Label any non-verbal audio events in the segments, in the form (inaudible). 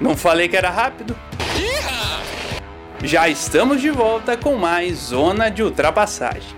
Não falei que era rápido? Já estamos de volta com mais Zona de Ultrapassagem.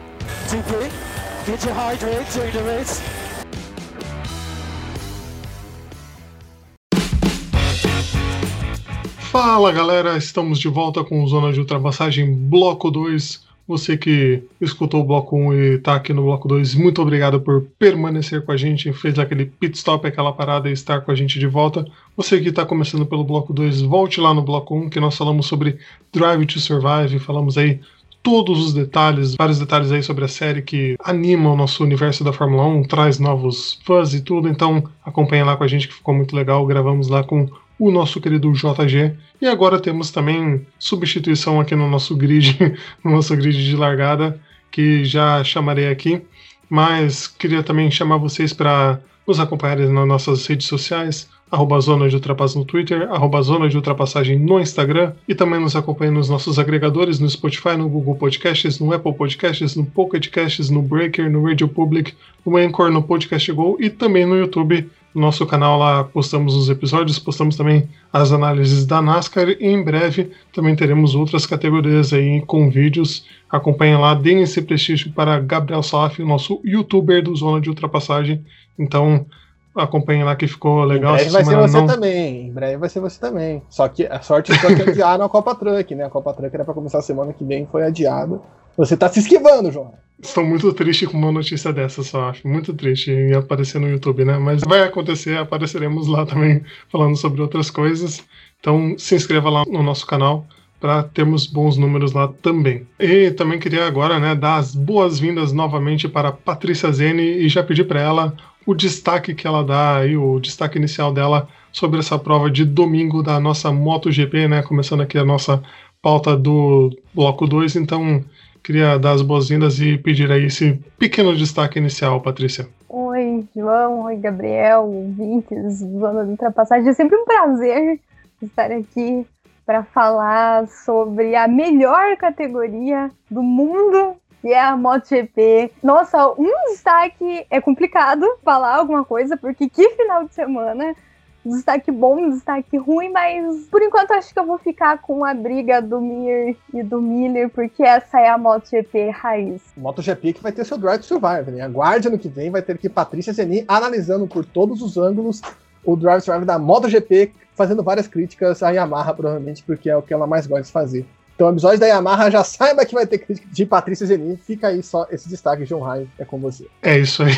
Fala galera, estamos de volta com Zona de Ultrapassagem Bloco 2 você que escutou o bloco 1 e está aqui no bloco 2, muito obrigado por permanecer com a gente, fez aquele pit stop, aquela parada e estar com a gente de volta. Você que está começando pelo bloco 2, volte lá no bloco 1 que nós falamos sobre Drive to Survive, falamos aí todos os detalhes, vários detalhes aí sobre a série que anima o nosso universo da Fórmula 1, traz novos fãs e tudo, então acompanha lá com a gente que ficou muito legal. Gravamos lá com o nosso querido JG. E agora temos também substituição aqui no nosso grid, (laughs) no nosso grid de largada, que já chamarei aqui. Mas queria também chamar vocês para nos acompanharem nas nossas redes sociais, arroba Zona de Ultrapassagem no Twitter, arroba Zona de Ultrapassagem no Instagram, e também nos acompanhem nos nossos agregadores, no Spotify, no Google Podcasts, no Apple Podcasts, no Pocket Casts, no Breaker, no Radio Public, no Anchor, no Podcast Go e também no YouTube no nosso canal lá postamos os episódios, postamos também as análises da NASCAR e em breve também teremos outras categorias aí com vídeos. Acompanhem lá, deem esse prestígio para Gabriel Saf, nosso youtuber do Zona de Ultrapassagem. Então acompanhem lá que ficou legal. Em breve vai ser você não... também, em breve vai ser você também. Só que a sorte é que adiaram a Copa Truck, né? A Copa Truck era para começar semana que vem, foi adiado. Você tá se esquivando, João. Estou muito triste com uma notícia dessa, só acho. Muito triste em aparecer no YouTube, né? Mas vai acontecer, apareceremos lá também falando sobre outras coisas. Então se inscreva lá no nosso canal para termos bons números lá também. E também queria agora, né, dar as boas-vindas novamente para Patrícia Zene e já pedir para ela o destaque que ela dá aí, o destaque inicial dela sobre essa prova de domingo da nossa MotoGP, né? Começando aqui a nossa pauta do bloco 2, então Queria dar as boas-vindas e pedir aí esse pequeno destaque inicial, Patrícia. Oi, João. Oi, Gabriel, ouvintes, zona de ultrapassagem. É sempre um prazer estar aqui para falar sobre a melhor categoria do mundo, que é a MotoGP. Nossa, um destaque é complicado falar alguma coisa, porque que final de semana destaque bom, destaque ruim, mas por enquanto acho que eu vou ficar com a briga do Mir e do Miller, porque essa é a MotoGP raiz. MotoGP que vai ter seu Drive to Survive, né? Aguarde ano que vem, vai ter que Patrícia Zenin analisando por todos os ângulos o Drive to Survive da MotoGP, fazendo várias críticas à Yamaha, provavelmente, porque é o que ela mais gosta de fazer. Então, o episódio da Yamaha já saiba que vai ter crítica de Patrícia Zenin. Fica aí só esse destaque, João Raio, é com você. É isso aí.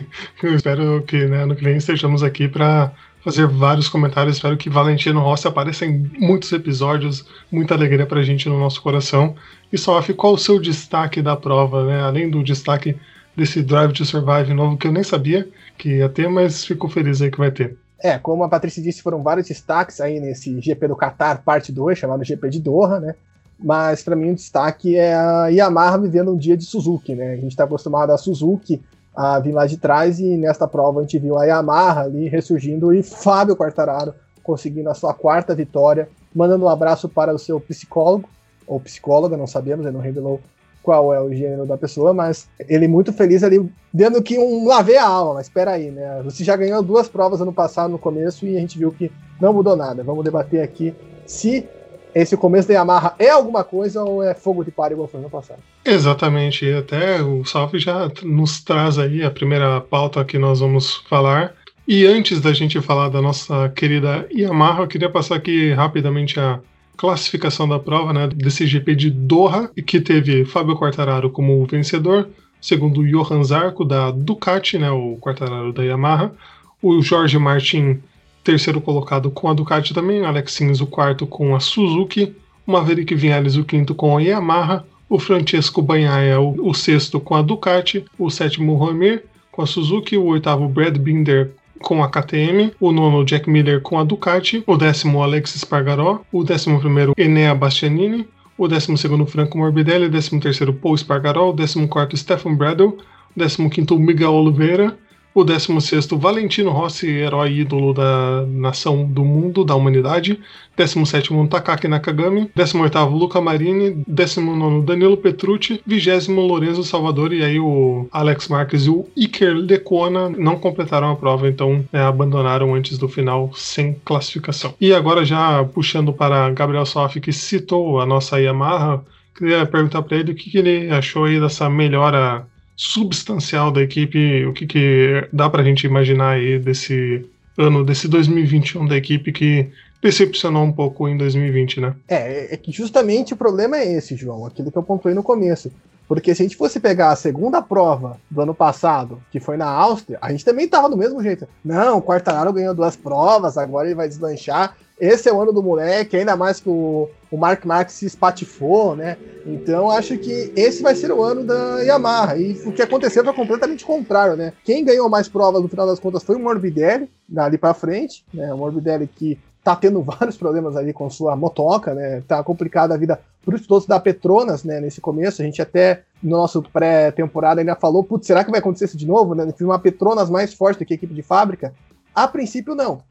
(laughs) Eu espero que né, no que vem estejamos aqui para fazer vários comentários. Espero que Valentino Rossi apareça em muitos episódios. Muita alegria pra gente no nosso coração. E Sof, qual o seu destaque da prova, né? Além do destaque desse Drive to Survive novo que eu nem sabia que ia ter, mas fico feliz aí que vai ter. É, como a Patrícia disse, foram vários destaques aí nesse GP do Qatar, parte 2, chamado GP de Doha, né? Mas para mim o destaque é a Yamaha vivendo um dia de Suzuki, né? A gente está acostumado a Suzuki a vir lá de trás e nesta prova a gente viu a Yamaha ali ressurgindo e Fábio Quartararo conseguindo a sua quarta vitória, mandando um abraço para o seu psicólogo, ou psicóloga, não sabemos, ele não revelou qual é o gênero da pessoa, mas ele muito feliz ali, dando que um lavei a alma, mas espera aí, né? Você já ganhou duas provas ano passado no começo e a gente viu que não mudou nada. Vamos debater aqui se esse começo da Yamaha é alguma coisa ou é fogo de palha igual foi no passado? Exatamente, e até o Salf já nos traz aí a primeira pauta que nós vamos falar. E antes da gente falar da nossa querida Yamaha, eu queria passar aqui rapidamente a classificação da prova, né, desse GP de Doha, que teve Fábio Quartararo como vencedor, segundo Johan Zarco da Ducati, né, o Quartararo da Yamaha, o Jorge Martin terceiro colocado com a Ducati também, Alex Sims o quarto com a Suzuki, Maverick Vinales o quinto com a Yamaha, o Francesco Banhaia o, o sexto com a Ducati, o sétimo Romir com a Suzuki, o oitavo Brad Binder com a KTM, o nono Jack Miller com a Ducati, o décimo Alex Spargaró, o décimo primeiro Enea Bastianini, o décimo segundo Franco Morbidelli, o décimo terceiro Paul Spargaró, o décimo quarto Stefan Bradle, o décimo quinto Miguel Oliveira, O 16, Valentino Rossi, herói ídolo da nação do mundo, da humanidade. 17, Takaki Nakagami. 18, Luca Marini. 19, Danilo Petrucci. 20, Lorenzo Salvador. E aí o Alex Marques e o Iker Lecuona não completaram a prova, então é, abandonaram antes do final sem classificação. E agora, já puxando para Gabriel Soff, que citou a nossa Yamaha, queria perguntar para ele o que, que ele achou aí dessa melhora substancial da equipe, o que, que dá para a gente imaginar aí desse ano, desse 2021 da equipe que decepcionou um pouco em 2020, né? É, é que justamente o problema é esse, João, aquilo que eu pontuei no começo. Porque se a gente fosse pegar a segunda prova do ano passado, que foi na Áustria, a gente também tava do mesmo jeito. Não, o Quartararo ganhou duas provas, agora ele vai deslanchar. Esse é o ano do moleque, ainda mais que o, o Mark Marx se espatifou, né? Então acho que esse vai ser o ano da Yamaha. E o que aconteceu foi completamente contrário, né? Quem ganhou mais provas no final das contas foi o Morbidelli, ali para frente, né? O Morbidelli que tá tendo (laughs) vários problemas ali com sua motoca, né? Tá complicada a vida para os pilotos da Petronas, né? Nesse começo, a gente até no nosso pré-temporada ainda falou, putz, será que vai acontecer isso de novo, né? Uma Petronas mais forte do que a equipe de fábrica? A princípio, não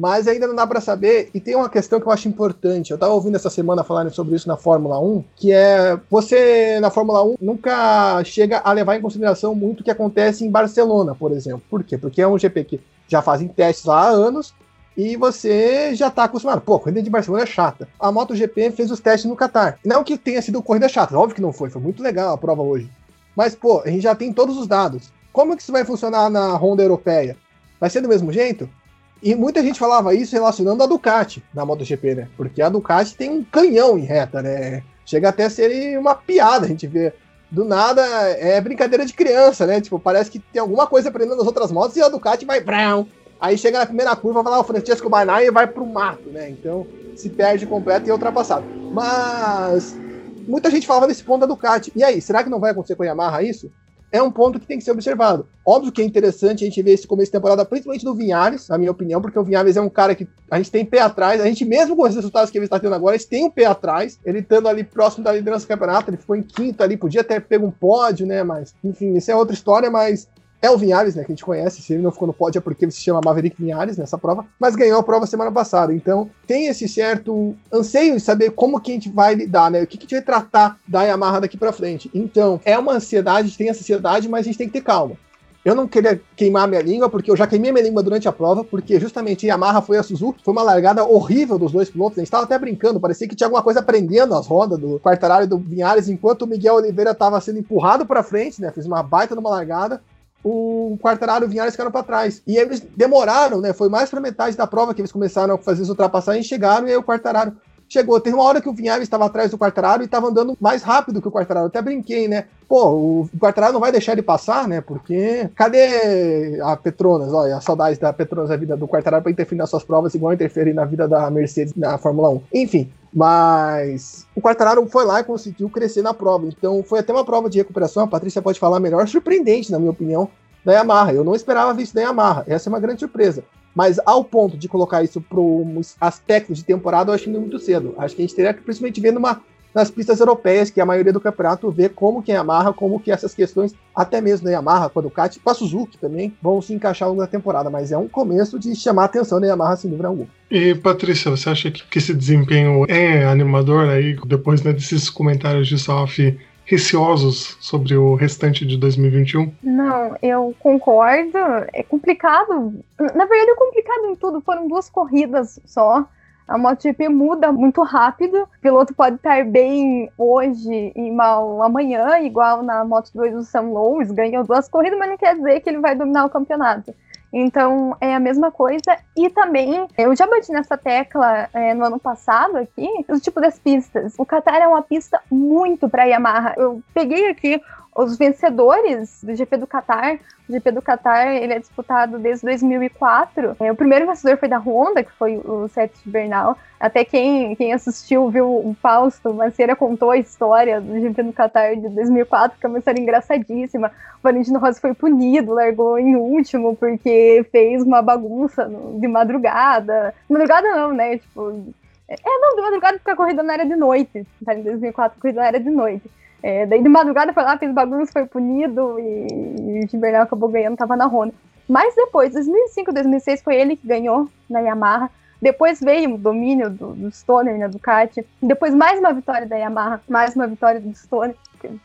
mas ainda não dá para saber. E tem uma questão que eu acho importante. Eu estava ouvindo essa semana falarem sobre isso na Fórmula 1, que é você na Fórmula 1 nunca chega a levar em consideração muito o que acontece em Barcelona, por exemplo. Por quê? Porque é um GP que já fazem testes lá há anos e você já está acostumado. Pô, a corrida de Barcelona é chata. A MotoGP fez os testes no Qatar. Não que tenha sido corrida chata, óbvio que não foi, foi muito legal a prova hoje. Mas, pô, a gente já tem todos os dados. Como que isso vai funcionar na Honda Europeia? Vai ser do mesmo jeito? E muita gente falava isso relacionando a Ducati na MotoGP, né? Porque a Ducati tem um canhão em reta, né? Chega até a ser uma piada a gente vê. Do nada é brincadeira de criança, né? Tipo, parece que tem alguma coisa aprendendo nas outras motos e a Ducati vai brown. Aí chega na primeira curva, vai lá o Francesco Banai e vai pro mato, né? Então se perde completo e é ultrapassado. Mas muita gente falava nesse ponto da Ducati. E aí, será que não vai acontecer com a Yamaha isso? É um ponto que tem que ser observado. Óbvio que é interessante a gente ver esse começo de temporada, principalmente do Vinhares, na minha opinião, porque o Vinhares é um cara que a gente tem pé atrás, a gente mesmo com os resultados que ele está tendo agora, a gente tem um pé atrás, ele estando ali próximo da liderança do campeonato, ele ficou em quinto ali, podia ter pego um pódio, né, mas, enfim, isso é outra história, mas é o Vinhares, né, que a gente conhece, se ele não ficou no pódio é porque ele se chama Maverick Vinhares nessa prova, mas ganhou a prova semana passada, então tem esse certo anseio de saber como que a gente vai lidar, né, o que, que a gente vai tratar da Yamaha daqui para frente. Então, é uma ansiedade, a gente tem essa ansiedade, mas a gente tem que ter calma. Eu não queria queimar minha língua, porque eu já queimei minha língua durante a prova, porque justamente Yamaha foi a Suzuki, foi uma largada horrível dos dois pilotos, a gente estava até brincando, parecia que tinha alguma coisa prendendo as rodas do Quartararo e do Vinhares, enquanto o Miguel Oliveira estava sendo empurrado para frente, né, fez uma baita numa largada, o Quartararo e o Vinhares ficaram para trás. E eles demoraram, né? Foi mais para metade da prova que eles começaram a fazer as ultrapassagens, chegaram e aí o Quartararo chegou. Teve uma hora que o Vinhares estava atrás do Quartararo e estava andando mais rápido que o Quartararo. até brinquei, né? Pô, o Quartararo não vai deixar ele passar, né? Porque cadê a Petronas? Olha, a saudade da Petronas da vida do Quartararo para interferir nas suas provas, igual interferir na vida da Mercedes na Fórmula 1. Enfim, mas o Quartararo foi lá e conseguiu crescer na prova. Então foi até uma prova de recuperação, a Patrícia pode falar melhor, surpreendente, na minha opinião, da Yamaha. Eu não esperava ver isso da Yamaha. Essa é uma grande surpresa. Mas ao ponto de colocar isso para um aspecto de temporada, eu acho que muito cedo. Acho que a gente teria que principalmente ver numa, nas pistas europeias, que a maioria do campeonato vê como que a Yamaha, como que essas questões, até mesmo da Yamaha, com a Ducati, com a Suzuki também, vão se encaixar ao longo da temporada. Mas é um começo de chamar a atenção da Yamaha, sem dúvida alguma. E, Patrícia, você acha que, que esse desempenho é animador aí, depois né, desses comentários de Sof receosos sobre o restante de 2021? Não, eu concordo. É complicado. Na verdade, é complicado em tudo. Foram duas corridas só. A MotoGP muda muito rápido. O piloto pode estar bem hoje e mal amanhã, igual na Moto2 do Sam Lowe, ganhou duas corridas, mas não quer dizer que ele vai dominar o campeonato. Então é a mesma coisa. E também, eu já bati nessa tecla é, no ano passado aqui, o tipo das pistas. O Qatar é uma pista muito para Yamaha. Eu peguei aqui os vencedores do GP do Qatar. O GP do Qatar ele é disputado desde 2004. É, o primeiro vencedor foi da Honda, que foi o Sete Bernal. Até quem, quem assistiu viu o Fausto Maceira contou a história do GP do Qatar de 2004, que é uma história engraçadíssima. O Valentino Rossi foi punido, largou em último porque fez uma bagunça de madrugada. Madrugada não, né? Tipo, é, não, de madrugada porque a corrida não era de noite. Tá? Em 2004 a corrida não era de noite. É, daí de madrugada foi lá, fez bagunça, foi punido e, e o Gibernal acabou ganhando, tava na Honda. Mas depois, 2005, 2006 foi ele que ganhou na Yamaha. Depois veio o domínio do, do Stoner na Ducati. Depois mais uma vitória da Yamaha, mais uma vitória do Stoner.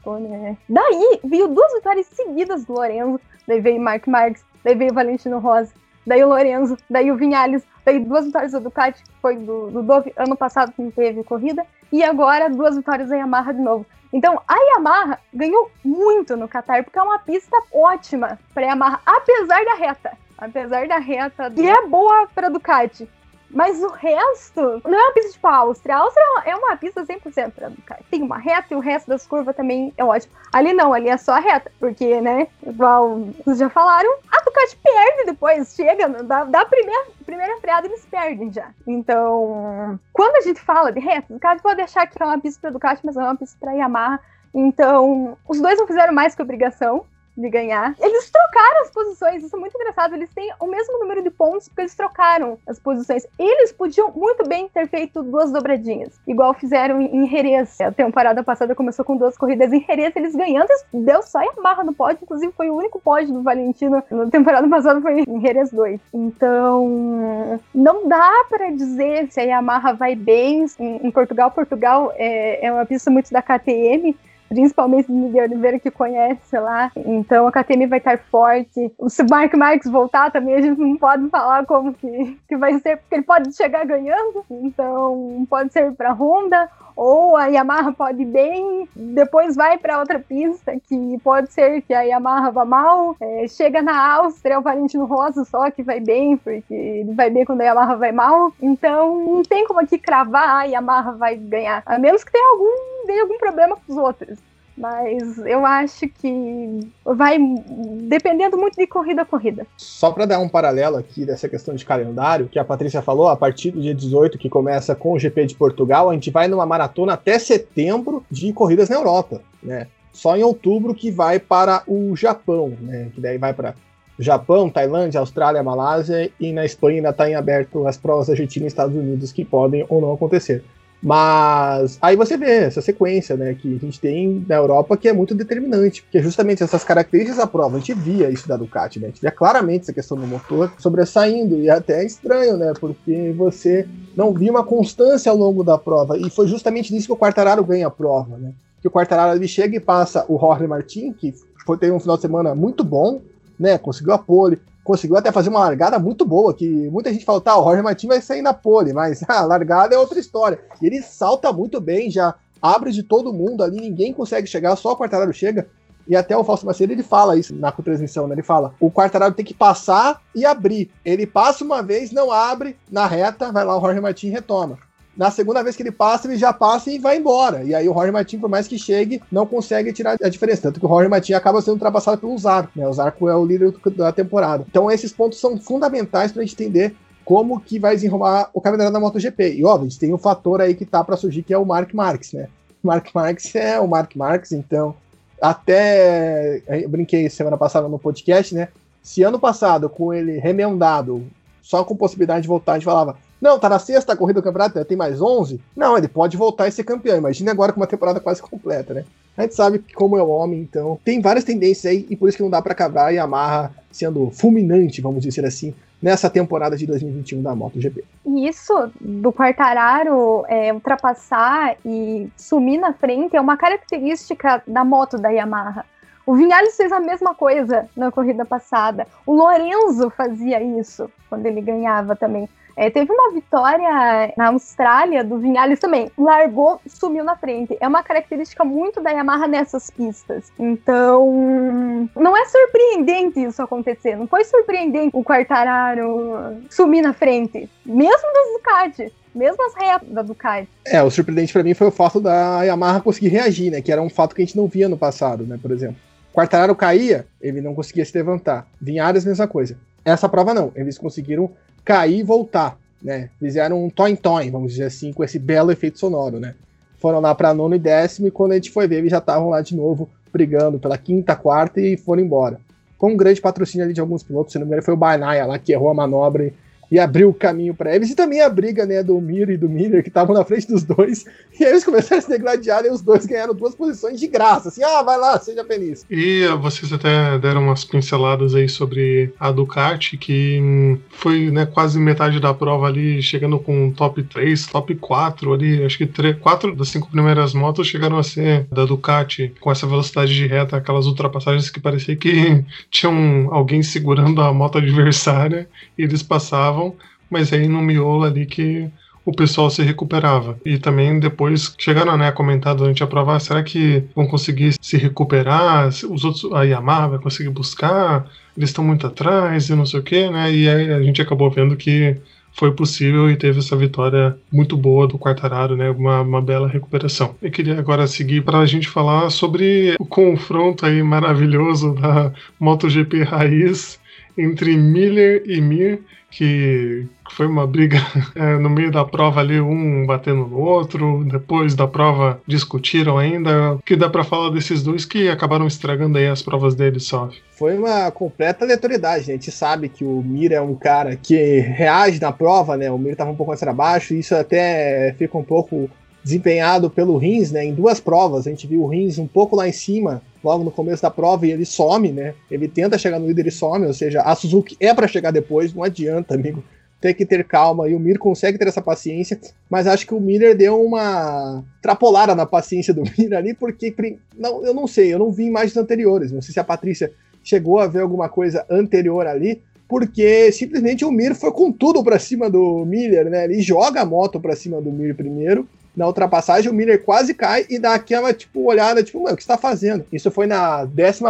Stoner é... Daí veio duas vitórias seguidas do Lorenzo. Daí veio Mark Marques, daí veio Valentino Rossi, daí o Lorenzo, daí o Vinhales, daí duas vitórias da Ducati, foi do, do Dove ano passado que não teve corrida, e agora duas vitórias da Yamaha de novo. Então a Yamaha ganhou muito no Qatar, porque é uma pista ótima para Yamaha, apesar da reta. Apesar da reta, que é boa para Ducati. Mas o resto não é uma pista tipo a Áustria. A Áustria é uma pista 100% pra Ducati. Tem uma reta e o resto das curvas também é ótimo. Ali não, ali é só a reta. Porque, né, igual vocês já falaram, a Ducati perde depois. Chega, da, da primeira, primeira freada eles perdem já. Então, quando a gente fala de reta, o Ducati pode achar que é uma pista pra Ducati, mas não é uma pista pra Yamaha. Então, os dois não fizeram mais que obrigação de ganhar. Eles trocaram as posições, isso é muito engraçado. Eles têm o mesmo número de pontos porque eles trocaram as posições. Eles podiam muito bem ter feito duas dobradinhas, igual fizeram em Jerez. A temporada passada começou com duas corridas em Jerez, eles ganhando, deu só Yamaha no pódio, inclusive foi o único pódio do Valentino na temporada passada foi em Jerez 2. Então, não dá para dizer se a Yamaha vai bem em, Portugal. Portugal é, é uma pista muito da KTM, principalmente Miguel Oliveira que conhece lá. Então a KTM vai estar forte. Se o Mark Marques voltar também, a gente não pode falar como que, que vai ser, porque ele pode chegar ganhando. Então pode ser para Honda ou a Yamaha pode ir bem, depois vai para outra pista, que pode ser que a Yamaha vá mal, é, chega na Áustria, o Valentino Rosa só que vai bem, porque ele vai bem quando a Yamaha vai mal, então não tem como aqui cravar ah, a Yamaha vai ganhar, a menos que tenha algum, tenha algum problema com os outros. Mas eu acho que vai dependendo muito de corrida a corrida. Só para dar um paralelo aqui dessa questão de calendário, que a Patrícia falou, a partir do dia 18, que começa com o GP de Portugal, a gente vai numa maratona até setembro de corridas na Europa, né? Só em outubro que vai para o Japão, né? Que daí vai para Japão, Tailândia, Austrália, Malásia e na Espanha ainda está em aberto as provas da Argentina e Estados Unidos que podem ou não acontecer. Mas aí você vê essa sequência, né, que a gente tem na Europa que é muito determinante, porque justamente essas características da prova, a gente via isso da Ducati, né, a gente via claramente essa questão do motor sobressaindo, e é até estranho, né, porque você não via uma constância ao longo da prova, e foi justamente nisso que o Quartararo ganha a prova, né, que o Quartararo ele chega e passa o Jorge Martin, que foi, teve um final de semana muito bom, né, conseguiu a pole, conseguiu até fazer uma largada muito boa, que muita gente fala, tá, o Roger Martin vai sair na pole, mas (laughs) a largada é outra história. E ele salta muito bem, já abre de todo mundo ali, ninguém consegue chegar, só o Quartararo chega. E até o Fausto Macedo ele fala isso na transmissão, né? Ele fala: o Quartararo tem que passar e abrir. Ele passa uma vez, não abre, na reta, vai lá o Jorge Martin retoma. Na segunda vez que ele passa, ele já passa e vai embora. E aí o Roger Martin, por mais que chegue, não consegue tirar a diferença. Tanto que o Roger Martin acaba sendo ultrapassado pelo Zarco, né? O Zarco é o líder da temporada. Então esses pontos são fundamentais para a gente entender como que vai desenrolar o calendário da MotoGP. E óbvio, a gente tem um fator aí que tá para surgir, que é o Mark Marques, né? O Mark Marques é o Mark Marques, então até eu brinquei semana passada no podcast, né? Se ano passado, com ele remendado, só com possibilidade de voltar, a gente falava, não, tá na sexta corrida do campeonato, tem mais 11? Não, ele pode voltar e ser campeão. Imagina agora com uma temporada quase completa, né? A gente sabe como é o homem, então tem várias tendências aí e por isso que não dá para acabar e amarra sendo fulminante, vamos dizer assim, nessa temporada de 2021 da MotoGP. Isso do Quartararo é, ultrapassar e sumir na frente é uma característica da moto da Yamaha. O Vinhales fez a mesma coisa na corrida passada. O Lorenzo fazia isso quando ele ganhava também. É, teve uma vitória na Austrália do Vinhales também. Largou, sumiu na frente. É uma característica muito da Yamaha nessas pistas. Então, não é surpreendente isso acontecer. Não foi surpreendente o Quartararo sumir na frente, mesmo das Ducati mesmo as retas da Ducati. É, o surpreendente para mim foi o fato da Yamaha conseguir reagir, né? Que era um fato que a gente não via no passado, né? Por exemplo. Quartararo caía, ele não conseguia se levantar. Vinhares, mesma coisa. Essa prova não. Eles conseguiram cair e voltar, né? Fizeram um toin-toin, vamos dizer assim, com esse belo efeito sonoro, né? Foram lá para nono e décimo e quando a gente foi ver, eles já estavam lá de novo brigando pela quinta, quarta e foram embora. Com um grande patrocínio ali de alguns pilotos, se não me engano, foi o Bainaia lá que errou a manobra e e abriu o caminho para eles. E também a briga né, do Mir e do Miller, que estavam na frente dos dois. (laughs) E aí eles começaram a se degladiar e os dois ganharam duas posições de graça. Assim, ah, vai lá, seja feliz. E vocês até deram umas pinceladas aí sobre a Ducati, que hum, foi né, quase metade da prova ali, chegando com top 3, top 4 ali. Acho que 3, 4 das cinco primeiras motos chegaram a ser da Ducati, com essa velocidade de reta, aquelas ultrapassagens que parecia que (laughs) tinham alguém segurando a moto adversária e eles passavam, mas aí no miolo ali que o pessoal se recuperava. E também depois chegaram né, a comentar durante a prova: ah, será que vão conseguir se recuperar? Os outros, a Yamaha vai conseguir buscar? Eles estão muito atrás e não sei o que, né? E aí a gente acabou vendo que foi possível e teve essa vitória muito boa do Quartararo, né? Uma, uma bela recuperação. Eu queria agora seguir para a gente falar sobre o confronto aí maravilhoso da MotoGP Raiz entre Miller e Mir, que foi uma briga (laughs) é, no meio da prova ali, um batendo no outro, depois da prova discutiram ainda. O que dá para falar desses dois que acabaram estragando aí as provas deles só? Foi uma completa aleatoriedade, né? A gente sabe que o Mir é um cara que reage na prova, né? O Mir tava um pouco mais para baixo, e isso até fica um pouco desempenhado pelo Rins, né? Em duas provas, a gente viu o Rins um pouco lá em cima, logo no começo da prova, e ele some, né? Ele tenta chegar no líder e some, ou seja, a Suzuki é para chegar depois, não adianta, amigo. Tem que ter calma, e o Mir consegue ter essa paciência, mas acho que o Miller deu uma trapolada na paciência do (laughs) Mir ali, porque não, eu não sei, eu não vi imagens anteriores, não sei se a Patrícia chegou a ver alguma coisa anterior ali, porque simplesmente o Mir foi com tudo para cima do Miller, né? Ele joga a moto para cima do Mir primeiro, na ultrapassagem, o Miller quase cai e dá aquela, tipo, olhada, tipo, mano, o que você tá fazendo? Isso foi na 11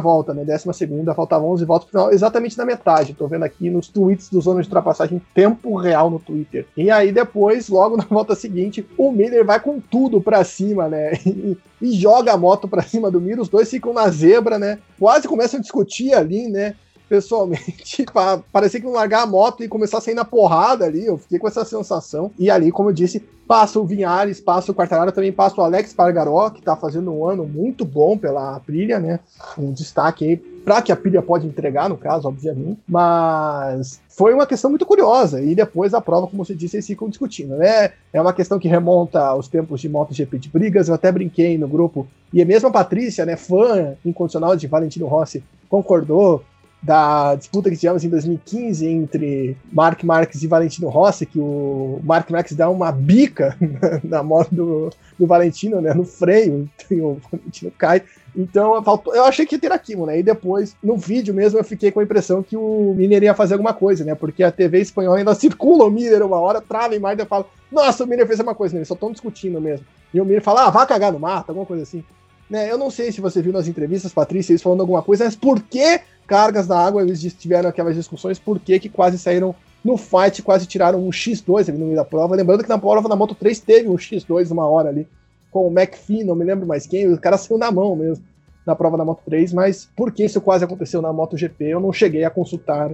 volta, né? 12 segunda, faltava 11 voltas final, exatamente na metade. Tô vendo aqui nos tweets do Zona de Ultrapassagem em tempo real no Twitter. E aí depois, logo (laughs) na volta seguinte, o Miller vai com tudo pra cima, né? (laughs) E, joga a moto pra cima do Miller, os dois ficam na zebra, né? Quase começam a discutir ali, né? Pessoalmente, (laughs) parecia que não largar a moto e começar a sair na porrada ali. Eu fiquei com essa sensação. E ali, como eu disse, passa o Vinhares, passa o Quartararo, também passa o Alex Pargaró, que tá fazendo um ano muito bom pela Aprilia, né? Um destaque aí para que a Aprilia pode entregar, no caso, obviamente. Mas foi uma questão muito curiosa. E depois a prova, como você disse, eles ficam discutindo, né? É uma questão que remonta aos tempos de MotoGP de brigas. Eu até brinquei no grupo. E a mesma Patrícia, né, fã incondicional de Valentino Rossi, concordou da disputa que tivemos em 2015 entre Mark Marques e Valentino Rossi, que o Mark Marques dá uma bica (laughs) na, moto do, do Valentino, né, no freio, e o Valentino cai. Então, faltou, eu achei que ia ter aquilo, né? E depois, no vídeo mesmo, eu fiquei com a impressão que o Miner ia fazer alguma coisa, né? Porque a TV espanhola ainda (laughs) circula o Miner uma hora, trava mais e fala: Nossa, o Miner fez uma coisa, né? eles só estão discutindo mesmo. E o Miner fala: Ah, vá cagar no mato, alguma coisa assim. Né, eu não sei se você viu nas entrevistas, Patrícia, eles falando alguma coisa, mas por que cargas na água, eles tiveram aquelas discussões por que quase saíram no fight, quase tiraram um X2 ali no meio da prova. Lembrando que na prova da Moto 3 teve um X2 uma hora ali, com o McPhee, não me lembro mais quem, o cara saiu na mão mesmo na prova da Moto 3, mas por que isso quase aconteceu na MotoGP, eu não cheguei a consultar.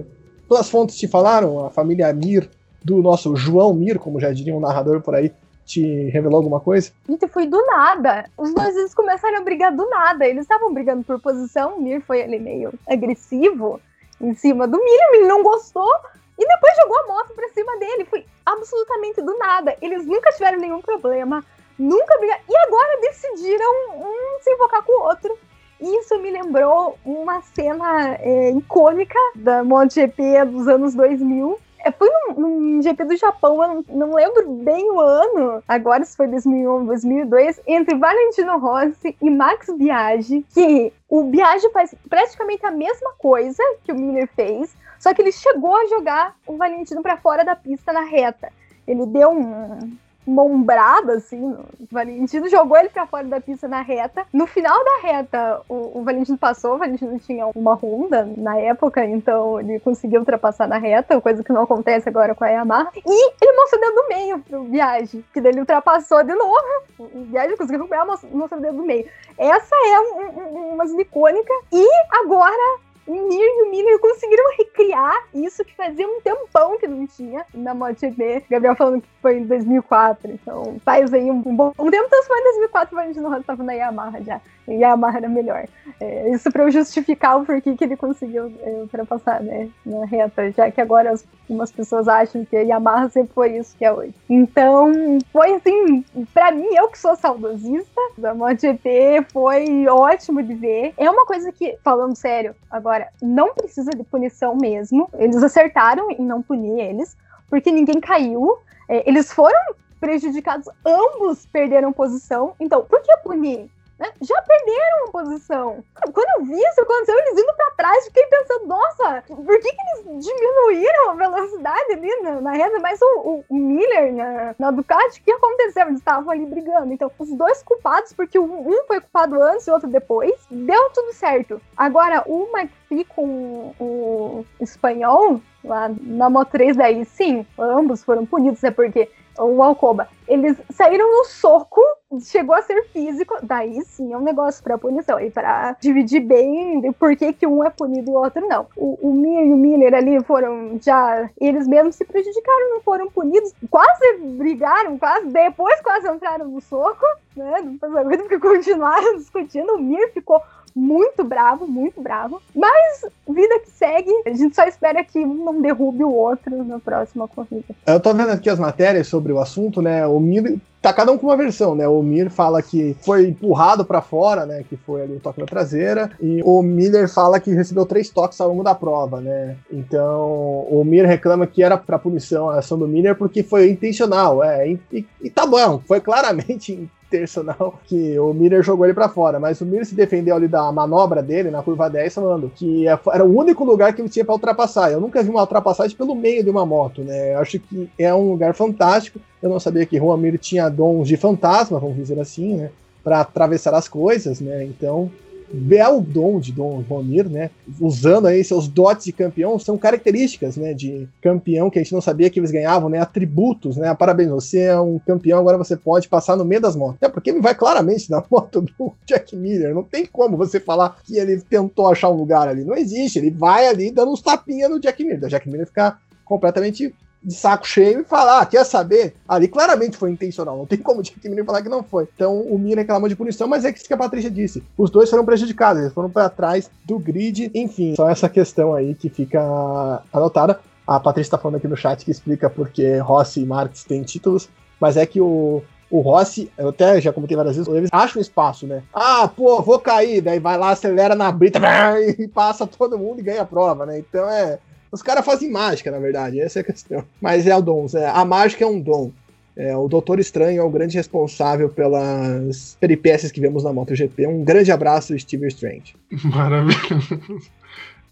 Todas as fontes te falaram, a família Mir, do nosso João Mir, como já diria um narrador por aí, te revelou alguma coisa? Gente, foi do nada. Os dois eles começaram a brigar do nada. Eles estavam brigando por posição, o Mir foi ali meio agressivo em cima do Mir, o Mir não gostou e depois jogou a moto pra cima dele. Foi absolutamente do nada. Eles nunca tiveram nenhum problema, nunca brigaram. E agora decidiram um se invocar com o outro. Isso me lembrou uma cena é, icônica da MotoGP dos anos 2000, foi num, num, GP do Japão, eu não, não, lembro bem o ano, agora se foi 2001, 2002, entre Valentino Rossi e Max Biaggi, que o Biaggi faz praticamente a mesma coisa que o Miller fez, só que ele chegou a jogar o Valentino para fora da pista na reta. Ele deu um, uma ombrada, assim, no Valentino, jogou ele pra fora da pista na reta. No final da reta, o, o Valentino passou, o Valentino tinha uma Honda na época, então ele conseguiu ultrapassar na reta, coisa que não acontece agora com a Yamaha. E ele mostrou o dedo do meio pro Viagem, que daí ele ultrapassou de novo. O Viagem conseguiu recuperar, mostrou o dedo do meio. Essa é um, um, uma icônica. E agora o Mir e o Miller conseguiram recriar isso que fazia um tempão que não tinha na MotoGP. Gabriel falando que foi em 2004, então faz aí um, bom um tempo, então foi em 2004 o Valentino Rossi estava na Yamaha já. E a era melhor. É, isso para eu justificar o porquê que ele conseguiu é, ultrapassar, né, na reta, já que agora algumas pessoas acham que a Yamaha sempre foi isso que é hoje. Então, foi assim, para mim, eu que sou saudosista da MotoGP, foi ótimo de ver. É uma coisa que, falando sério, agora, não precisa de punição mesmo. Eles acertaram em não punir eles, porque ninguém caiu. É, eles foram prejudicados, ambos perderam posição. Então, por que punir? Né? Já perderam a posição. Quando eu vi isso aconteceu, eles indo para trás, fiquei pensando, nossa, por que, que eles diminuíram a velocidade ali na, na reta? Mas o, o Miller na, na, Ducati, o que aconteceu? Eles estavam ali brigando. Então, os dois culpados, porque um foi culpado antes e o outro depois, deu tudo certo. Agora, o McPhee com o espanhol, lá na Moto3, daí sim, ambos foram punidos, né? Porque o Alcoba, eles saíram no soco, chegou a ser físico, daí sim é um negócio para punição, e para dividir bem por que, que um é punido e o outro não. O, o Mir e o Miller ali foram já, eles mesmos se prejudicaram, não foram punidos, quase brigaram, quase, depois quase entraram no soco, né, depois porque continuaram discutindo, o Mir ficou muito bravo, muito bravo. Mas vida que segue, a gente só espera que um não derrube o outro na próxima corrida. Eu tô vendo aqui as matérias sobre o assunto, né? O Mir tá cada um com uma versão, né? O Mir fala que foi empurrado para fora, né? Que foi ali o toque na traseira. E o Miller fala que recebeu três toques ao longo da prova, né? Então o Mir reclama que era para punição a ação do Miller porque foi intencional, é. E, e, tá bom, foi claramente (laughs) intencional que o Miller jogou ele para fora, mas o Miller se defendeu ali da manobra dele na curva 10 falando que é, era o único lugar que ele tinha para ultrapassar. Eu nunca vi uma ultrapassagem pelo meio de uma moto, né? Eu acho que é um lugar fantástico. Eu não sabia que Juan Mir tinha dons de fantasma, vamos dizer assim, né? Para atravessar as coisas, né? Então, belo dom de Dom Romir, né? Usando aí seus dotes de campeão, são características, né, de campeão que a gente não sabia que eles ganhavam, né? Atributos, né? Parabéns, você é um campeão, agora você pode passar no meio das motos. É porque ele vai claramente na (laughs) moto do Jack Miller, não tem como você falar que ele tentou achar um lugar ali, não existe, ele vai ali dando uns tapinhas no Jack Miller, o Jack Miller fica completamente de saco cheio e falar, ah, quer saber? Ali claramente foi intencional, não tem como o Jack Miller falar que não foi. Então o Mira reclamou de punição, mas é isso que a Patrícia disse. Os dois foram prejudicados, eles foram para trás do grid, enfim, só essa questão aí que fica anotada. A Patrícia está falando aqui no chat que explica porque Rossi e Marques têm títulos, mas é que o, o Rossi, eu até já comentei várias vezes, eles acham espaço, né? Ah, pô, vou cair, daí vai lá, acelera na brita (laughs) e passa todo mundo e ganha a prova, né? Então é, os caras fazem mágica, na verdade, essa é a questão. Mas é o dom, é, a mágica é um dom. É, o Doutor Estranho é o grande responsável pelas peripécias que vemos na MotoGP. Um grande abraço, Steve Strange. (laughs) Maravilha.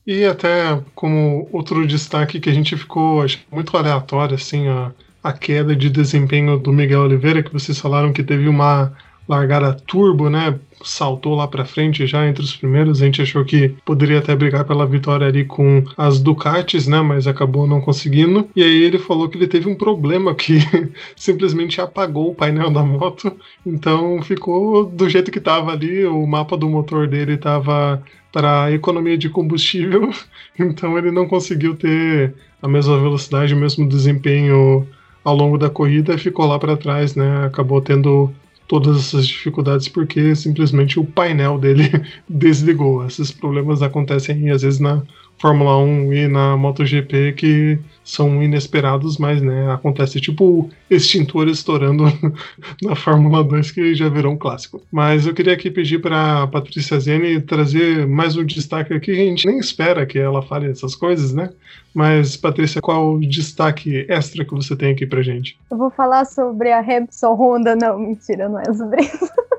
E até como outro destaque que a gente ficou acho, muito aleatório, assim, a, a queda de desempenho do Miguel Oliveira, que vocês falaram que teve uma largada turbo, né? Saltou lá para frente já entre os primeiros. A gente achou que poderia até brigar pela vitória ali com as Ducatis, né? Mas acabou não conseguindo. E aí ele falou que ele teve um problema que (laughs) simplesmente apagou o painel da moto. Então ficou do jeito que tava ali. O mapa do motor dele tava para economia de combustível. (laughs) Então ele não conseguiu ter a mesma velocidade, o mesmo desempenho ao longo da corrida e ficou lá para trás, né? Acabou tendo todas essas dificuldades porque simplesmente o painel dele (laughs) desligou. Esses problemas acontecem às vezes na Fórmula 1 e na MotoGP que são inesperados, mas né, acontece tipo extintores estourando (laughs) na Fórmula 2 que já virou um clássico. Mas eu queria aqui pedir para Patrícia Zene trazer mais um destaque aqui, a gente nem espera que ela fale essas coisas, né? Mas Patrícia, qual o destaque extra que você tem aqui pra gente? Eu vou falar sobre a Repsol Honda, não, mentira, não é sobre isso. (laughs)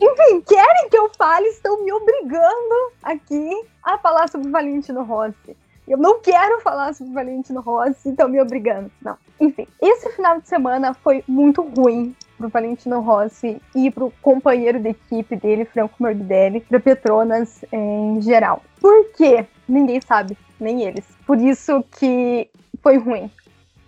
Enfim, querem que eu fale, estão me obrigando aqui a falar sobre Valentino Rossi. Eu não quero falar sobre Valentino Rossi, estão me obrigando. Não. Enfim, esse final de semana foi muito ruim pro Valentino Rossi e pro companheiro de equipe dele, Franco Morbidelli, da Petronas em geral. Por quê? Ninguém sabe, nem eles. Por isso que foi ruim.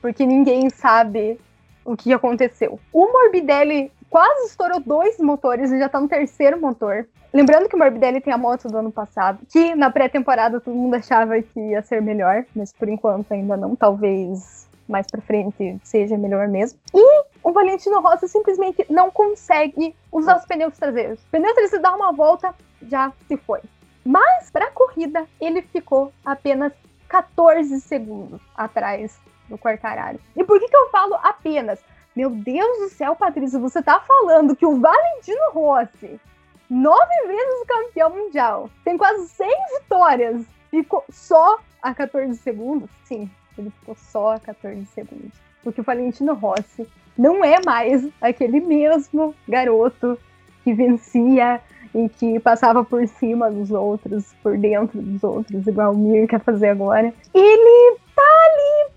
Porque ninguém sabe o que aconteceu. O Morbidelli quase estourou dois motores e já tá no terceiro motor. Lembrando que o Morbidelli tem a moto do ano passado, que na pré-temporada todo mundo achava que ia ser melhor, mas por enquanto ainda não. Talvez mais pra frente seja melhor mesmo. E o Valentino Rossi simplesmente não consegue usar os pneus traseiros. O pneu traseiro dá uma volta, já se foi. Mas para a corrida, ele ficou apenas 14 segundos atrás do Quartararo. E por que, que eu falo apenas? Meu Deus do céu, Patrícia, você tá falando que o Valentino Rossi nove vezes campeão mundial, tem quase 100 vitórias, ficou só a 14 segundos? Sim, ele ficou só a 14 segundos. Porque o Valentino Rossi não é mais aquele mesmo garoto que vencia e que passava por cima dos outros, por dentro dos outros, igual o Mir quer fazer agora. Ele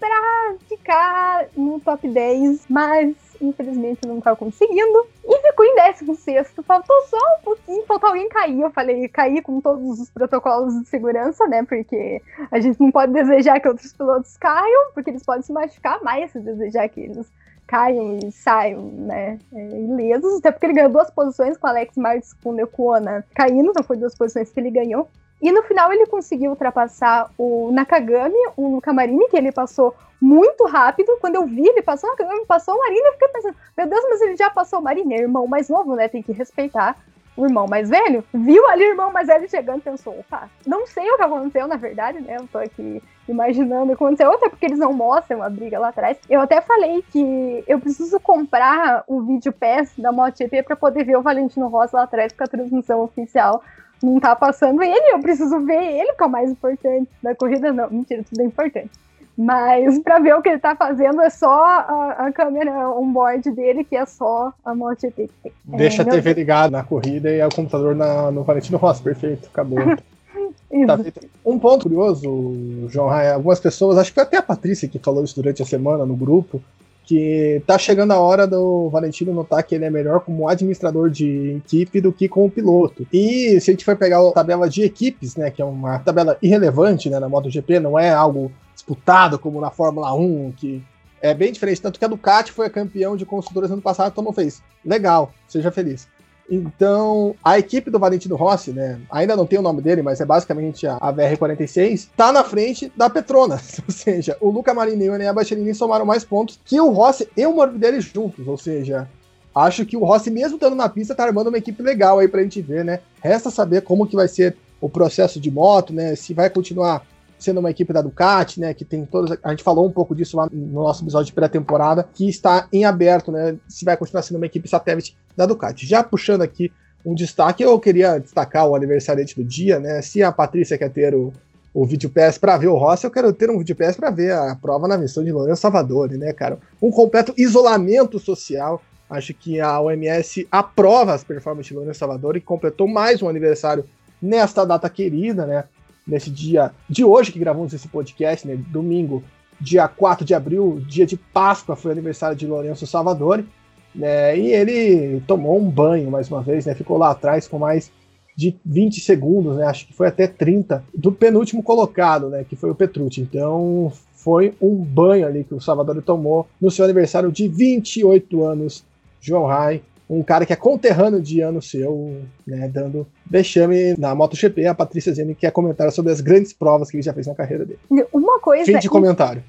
pra ficar no top 10, mas infelizmente não tá conseguindo. E ficou em 16. Faltou só um pouquinho, faltou alguém cair. Eu falei, cair com todos os protocolos de segurança, né? Porque a gente não pode desejar que outros pilotos caiam, porque eles podem se machucar mais se desejar que eles caiam e saiam, né, é, ilesos, até porque ele ganhou duas posições com Alex Martins com o Nekona caindo, não foi duas posições que ele ganhou. E no final ele conseguiu ultrapassar o Nakagami, o Camarini, que ele passou muito rápido. Quando eu vi ele passou o Nakagami, passou o Marini, eu fiquei pensando, meu Deus, mas ele já passou o Marini, é irmão mais novo, né? Tem que respeitar o irmão mais velho. Viu ali o irmão mais velho chegando pensou, opa, não sei o que aconteceu, na verdade, né? Eu tô aqui imaginando o que aconteceu, até porque eles não mostram a briga lá atrás. Eu até falei que eu preciso comprar o vídeo pass da MotoGP para poder ver o Valentino Rossi lá atrás, porque a transmissão oficial não tá passando ele, eu preciso ver ele, que é o mais importante da corrida, não, mentira, tudo é importante. Mas para ver o que ele tá fazendo é só a, a câmera on-board dele, que é só a MotoGP que tem. Deixa é, a TV ligada na corrida e o computador na, no Valentino Rossi, perfeito, acabou. (laughs) Tá um ponto curioso, João Raia, algumas pessoas, acho que até a Patrícia que falou isso durante a semana no grupo, que tá chegando a hora do Valentino notar que ele é melhor como administrador de equipe do que como piloto. E se a gente for pegar a tabela de equipes, né, que é uma tabela irrelevante né, na MotoGP, não é algo disputado como na Fórmula 1, que é bem diferente. Tanto que a Ducati foi a campeão de construtores ano passado, então não fez. Legal, seja feliz. Então, a equipe do Valentino Rossi, né, ainda não tem o nome dele, mas é basicamente a, a VR46, tá na frente da Petronas. (laughs) Ou seja, o Luca Marini e a Bastianini somaram mais pontos que o Rossi e o Morbidelli juntos. Ou seja, acho que o Rossi, mesmo estando na pista, tá armando uma equipe legal aí pra gente ver, né? Resta saber como que vai ser o processo de moto, né? Se vai continuar sendo uma equipe da Ducati, né, que tem todos, a gente falou um pouco disso lá no nosso episódio de pré-temporada, que está em aberto, né, se vai continuar sendo uma equipe satélite da Ducati. Já puxando aqui um destaque, eu queria destacar o aniversariante do dia, né, se a Patrícia quer ter o, o vídeo PS para ver o Rossi, eu quero ter um vídeo PS para ver a prova na missão de Lourenço Salvador, né, cara? Um completo isolamento social. Acho que a OMS aprova as performances de Lourenço Salvador e completou mais um aniversário nesta data querida, né? Nesse dia de hoje que gravamos esse podcast, né? Domingo, dia 4 de abril, dia de Páscoa, foi aniversário de Lourenço Salvador, né? E ele tomou um banho mais uma vez, né? Ficou lá atrás com mais de 20 segundos, né? Acho que foi até 30 do penúltimo colocado, né? Que foi o Petrucci. Então foi um banho ali que o Salvador tomou no seu aniversário de 28 anos, João Rai um cara que é conterrâneo de ano seu, né, dando vexame na MotoGP. A Patrícia Zene quer comentar sobre as grandes provas que ele já fez na carreira dele. Uma coisa. Fim de comentário.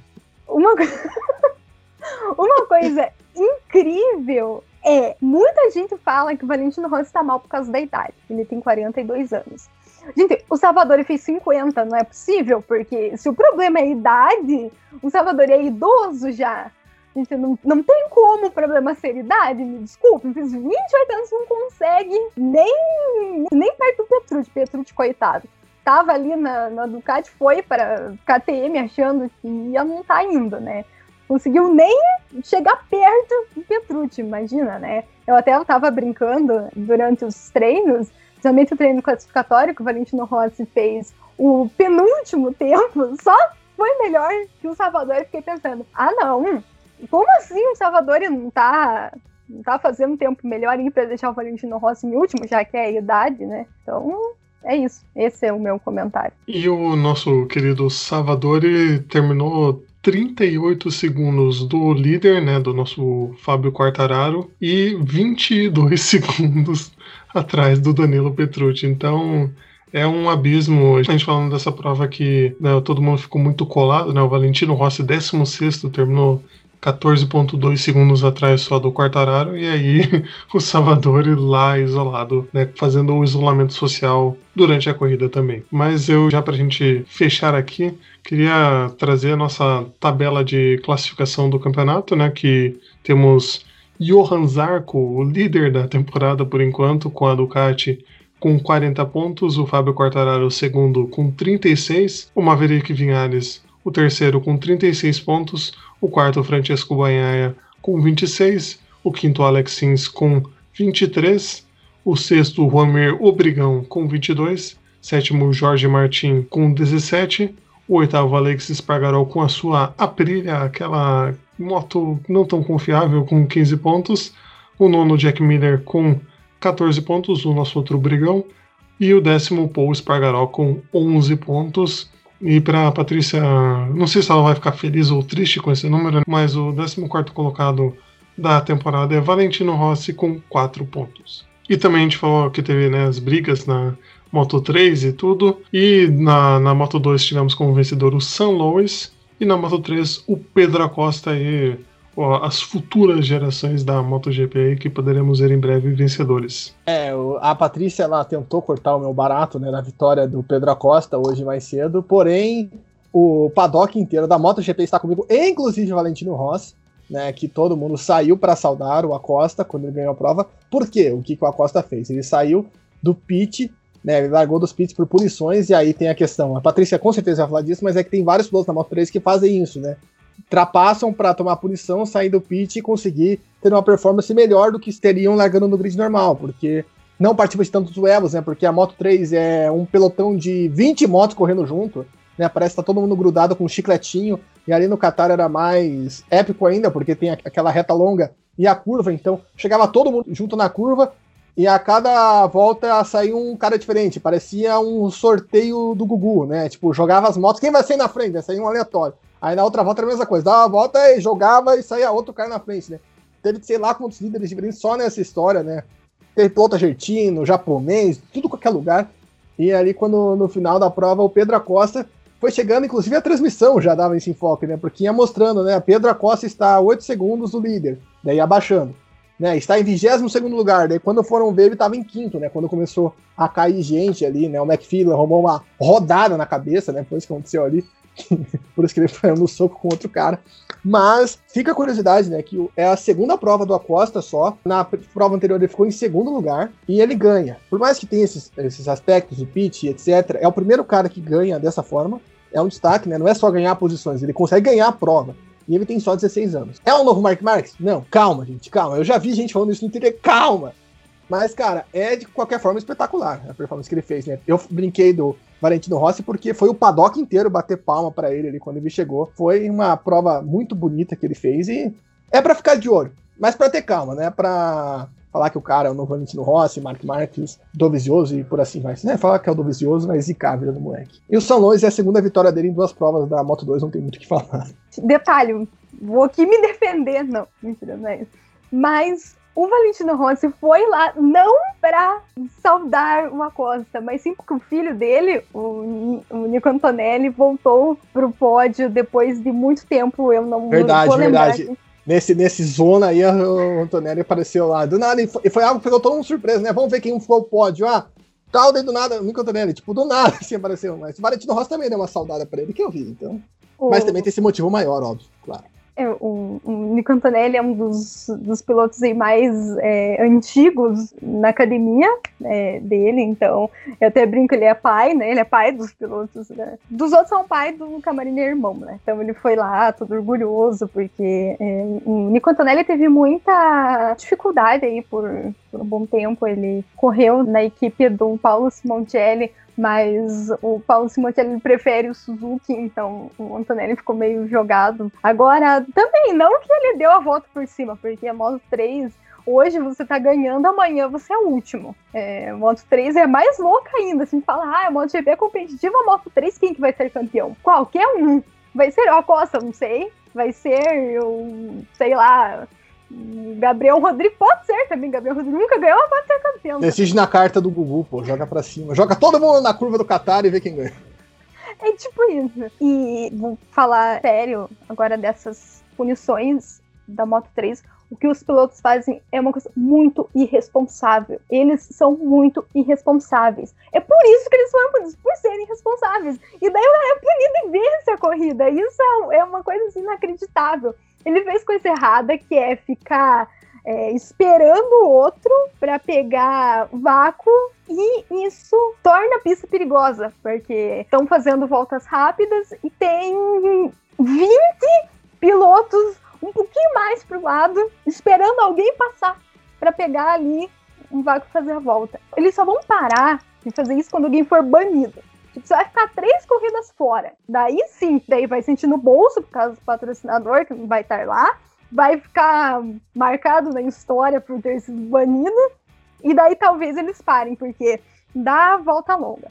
Uma, (laughs) uma coisa incrível é: muita gente fala que o Valentino Rossi está mal por causa da idade. Ele tem 42 anos. Gente, o Salvador fez 50, não é possível, porque se o problema é a idade, o Salvador é idoso já. Gente, não, não tem como o problema ser idade, me desculpe, fiz 28 anos não consegue nem, nem perto do Petrucci, Petrucci, coitado. Tava ali na, na Ducati, foi para KTM achando que ia não tá indo, né? Conseguiu nem chegar perto do Petrucci, imagina, né? Eu até tava brincando durante os treinos, principalmente o treino classificatório que o Valentino Rossi fez o penúltimo tempo, só foi melhor que o Salvador. E fiquei pensando, ah não, como assim o Salvador não tá, não tá fazendo tempo melhor para deixar o Valentino Rossi em último, já que é a idade, né? Então, é isso. Esse é o meu comentário. E o nosso querido Salvador terminou 38 segundos do líder, né, do nosso Fábio Quartararo, e 22 (laughs) segundos atrás do Danilo Petrucci. Então, é um abismo. A gente falando dessa prova que né, todo mundo ficou muito colado, né? O Valentino Rossi, 16, terminou 14,2 segundos atrás só do Quartararo, e aí (laughs) o Salvador lá isolado, né, fazendo o isolamento social durante a corrida também. Mas eu, já para a gente fechar aqui, queria trazer a nossa tabela de classificação do campeonato, né, que temos Johan Zarco, o líder da temporada por enquanto, com a Ducati com 40 pontos, o Fábio Quartararo o segundo com 36, o Maverick Vinhares o terceiro com 36 pontos, o quarto Francesco Banhaia com 26, o quinto Alex Sims com 23, o sexto Juanmer Obrigão com 22, sétimo Jorge Martin com 17, o oitavo Alex Espargaró com a sua Aprilia, aquela moto não tão confiável com 15 pontos, o nono Jack Miller com 14 pontos, o nosso outro Brigão, e o décimo Paul Espargaró com 11 pontos. E para Patrícia, não sei se ela vai ficar feliz ou triste com esse número, mas o 14 colocado da temporada é Valentino Rossi com 4 pontos. E também a gente falou que teve né, as brigas na Moto 3 e tudo. E na, na Moto 2 tivemos como vencedor o San Luis. E na Moto 3 o Pedro Acosta e as futuras gerações da MotoGP que poderemos ver em breve vencedores. É, a Patrícia ela tentou cortar o meu barato né, na vitória do Pedro Acosta hoje mais cedo, porém o paddock inteiro da MotoGP está comigo, inclusive Valentino Rossi, né, que todo mundo saiu para saudar o Acosta quando ele ganhou a prova. Por quê? O que, que o Acosta fez? Ele saiu do pit né, ele largou dos pits por punições, e aí tem a questão. A Patrícia com certeza vai falar disso, mas é que tem vários pilotos na Moto 3 que fazem isso, né? Ultrapassam para tomar punição, sair do pit e conseguir ter uma performance melhor do que teriam largando no grid normal, porque não participa de tantos duelos, né? Porque a Moto 3 é um pelotão de 20 motos correndo junto, né? Parece que tá todo mundo grudado com um chicletinho, e ali no Qatar era mais épico ainda, porque tem aquela reta longa e a curva, então chegava todo mundo junto na curva, e a cada volta saía um cara diferente, parecia um sorteio do Gugu, né? Tipo, jogava as motos, quem vai sair na frente? Né? Saía um aleatório. Aí na outra volta era a mesma coisa, dava a volta e jogava e saía outro cara na frente, né? Teve sei lá quantos líderes diferentes só nessa história, né? Teve piloto argentino, japonês, tudo qualquer lugar. E ali, quando no final da prova, o Pedro Acosta foi chegando, inclusive a transmissão já dava esse enfoque, né? Porque ia mostrando, né? Pedro Acosta está a 8 segundos do líder, daí abaixando. Né, está em 22 segundo lugar, daí quando foram ver ele estava em quinto, né, quando começou a cair gente ali, né, o McPhee roubou uma rodada na cabeça, né, foi isso que aconteceu ali, (laughs) por isso que ele foi no soco com outro cara. Mas fica a curiosidade, né? Que é a segunda prova do Acosta só. Na prova anterior ele ficou em segundo lugar e ele ganha. Por mais que tenha esses, esses aspectos, o pitch, etc., é o primeiro cara que ganha dessa forma. É um destaque, né? Não é só ganhar posições, ele consegue ganhar a prova. E ele tem só 16 anos. É um novo Mark Marques? Não, calma, gente, calma. Eu já vi gente falando isso no Twitter, calma. Mas, cara, é de qualquer forma espetacular a performance que ele fez, né? Eu brinquei do Valentino Rossi porque foi o paddock inteiro bater palma para ele ali quando ele chegou. Foi uma prova muito bonita que ele fez e é para ficar de olho, mas para ter calma, né? Para falar que o cara é o novo Valentino Rossi, Mark Marques, Dovizioso e por assim vai. Né? Falar que é o Dovizioso, mas zicar a vida do moleque. E o São Luís é a segunda vitória dele em duas provas da Moto 2, não tem muito o que falar. Detalhe, vou aqui me defender, não, mentira, não é isso. Mas o Valentino Rossi foi lá não para saudar o Acosta, mas sim porque o filho dele, o, o Nico Antonelli, voltou pro pódio depois de muito tempo. Eu não verdade, vou lembrar. Verdade. Nesse, nesse zona aí, o Antonelli apareceu lá. Do nada, e foi, foi algo que pegou todo mundo surpresa, né? Vamos ver quem foi o pódio. Ah, tal, daí do nada, o Nico Antonelli, tipo, do nada (laughs) assim apareceu. Mas o Valentino Rossi também deu uma saudada pra ele, que eu vi, então. O... Mas também tem esse motivo maior, óbvio, claro. É, o, o Nico Antonelli é um dos, dos pilotos mais é, antigos na academia é, dele, então eu até brinco, ele é pai, né? Ele é pai dos pilotos, né? Dos outros são pai do Camarini irmão, né? Então ele foi lá, todo orgulhoso, porque é, o Nico Antonelli teve muita dificuldade aí por, por um bom tempo. Ele correu na equipe do Paulo Simoncelli mas o Paulo Simoncelli prefere o Suzuki, então o Antonelli ficou meio jogado. Agora, também, não que ele deu a volta por cima, porque a Moto 3, hoje você tá ganhando, amanhã você é o último. É, Moto 3 é mais louca ainda, assim, fala, ah, a MotoGP é competitiva, a Moto 3, quem que vai ser campeão? Qualquer um. Vai ser o Acosta, não sei. Vai ser o, sei lá, Gabriel Rodrigues pode ser também. Gabriel Rodrigues nunca ganhou, mas pode ser campeão. Decide na carta do Gugu, pô. Joga pra cima. Joga todo mundo na curva do Qatar e vê quem ganha. É tipo isso. E vou falar sério agora dessas punições da Moto 3. O que os pilotos fazem é uma coisa muito irresponsável. Eles são muito irresponsáveis. É por isso que eles foram punidos, por serem irresponsáveis. E daí o cara é punido e vence a corrida. Isso é uma coisa assim, inacreditável. Ele fez coisa errada, que é ficar é, esperando o outro para pegar vácuo e isso torna a pista perigosa, porque estão fazendo voltas rápidas e tem 20 pilotos um pouquinho mais pro lado, esperando alguém passar para pegar ali um vácuo e fazer a volta. Eles só vão parar de fazer isso quando alguém for banido. Tipo, você vai ficar três corridas fora. Daí sim, daí vai sentir no bolso por causa do patrocinador que vai estar lá. Vai ficar marcado na história por ter sido banido. E daí talvez eles parem, porque dá a volta longa.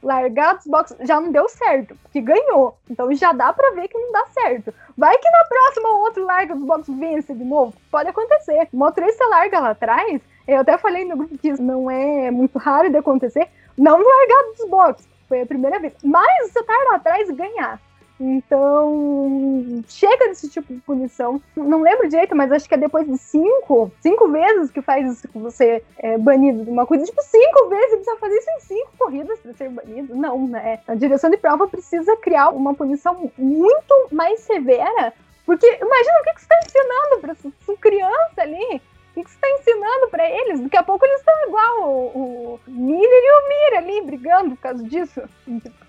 Largar dos boxes já não deu certo, porque ganhou. Então já dá para ver que não dá certo. Vai que na próxima outro larga dos boxes vence de novo. Pode acontecer. O motorista larga lá atrás. Eu até falei no grupo que isso não é muito raro de acontecer. Não largar dos boxes foi a primeira vez. Mas você tá lá atrás ganhar. Então, chega desse tipo de punição. Não lembro direito, mas acho que é depois de cinco, cinco vezes que faz isso que você é banido de uma coisa. Tipo, cinco vezes precisa fazer isso em cinco corridas para ser banido. Não, né? A direção de prova precisa criar uma punição muito mais severa. Porque imagina o que, que você está ensinando para sua criança ali que, que você tá ensinando para eles? Daqui a pouco eles estão igual o, o Mira e o Mira ali brigando por causa disso.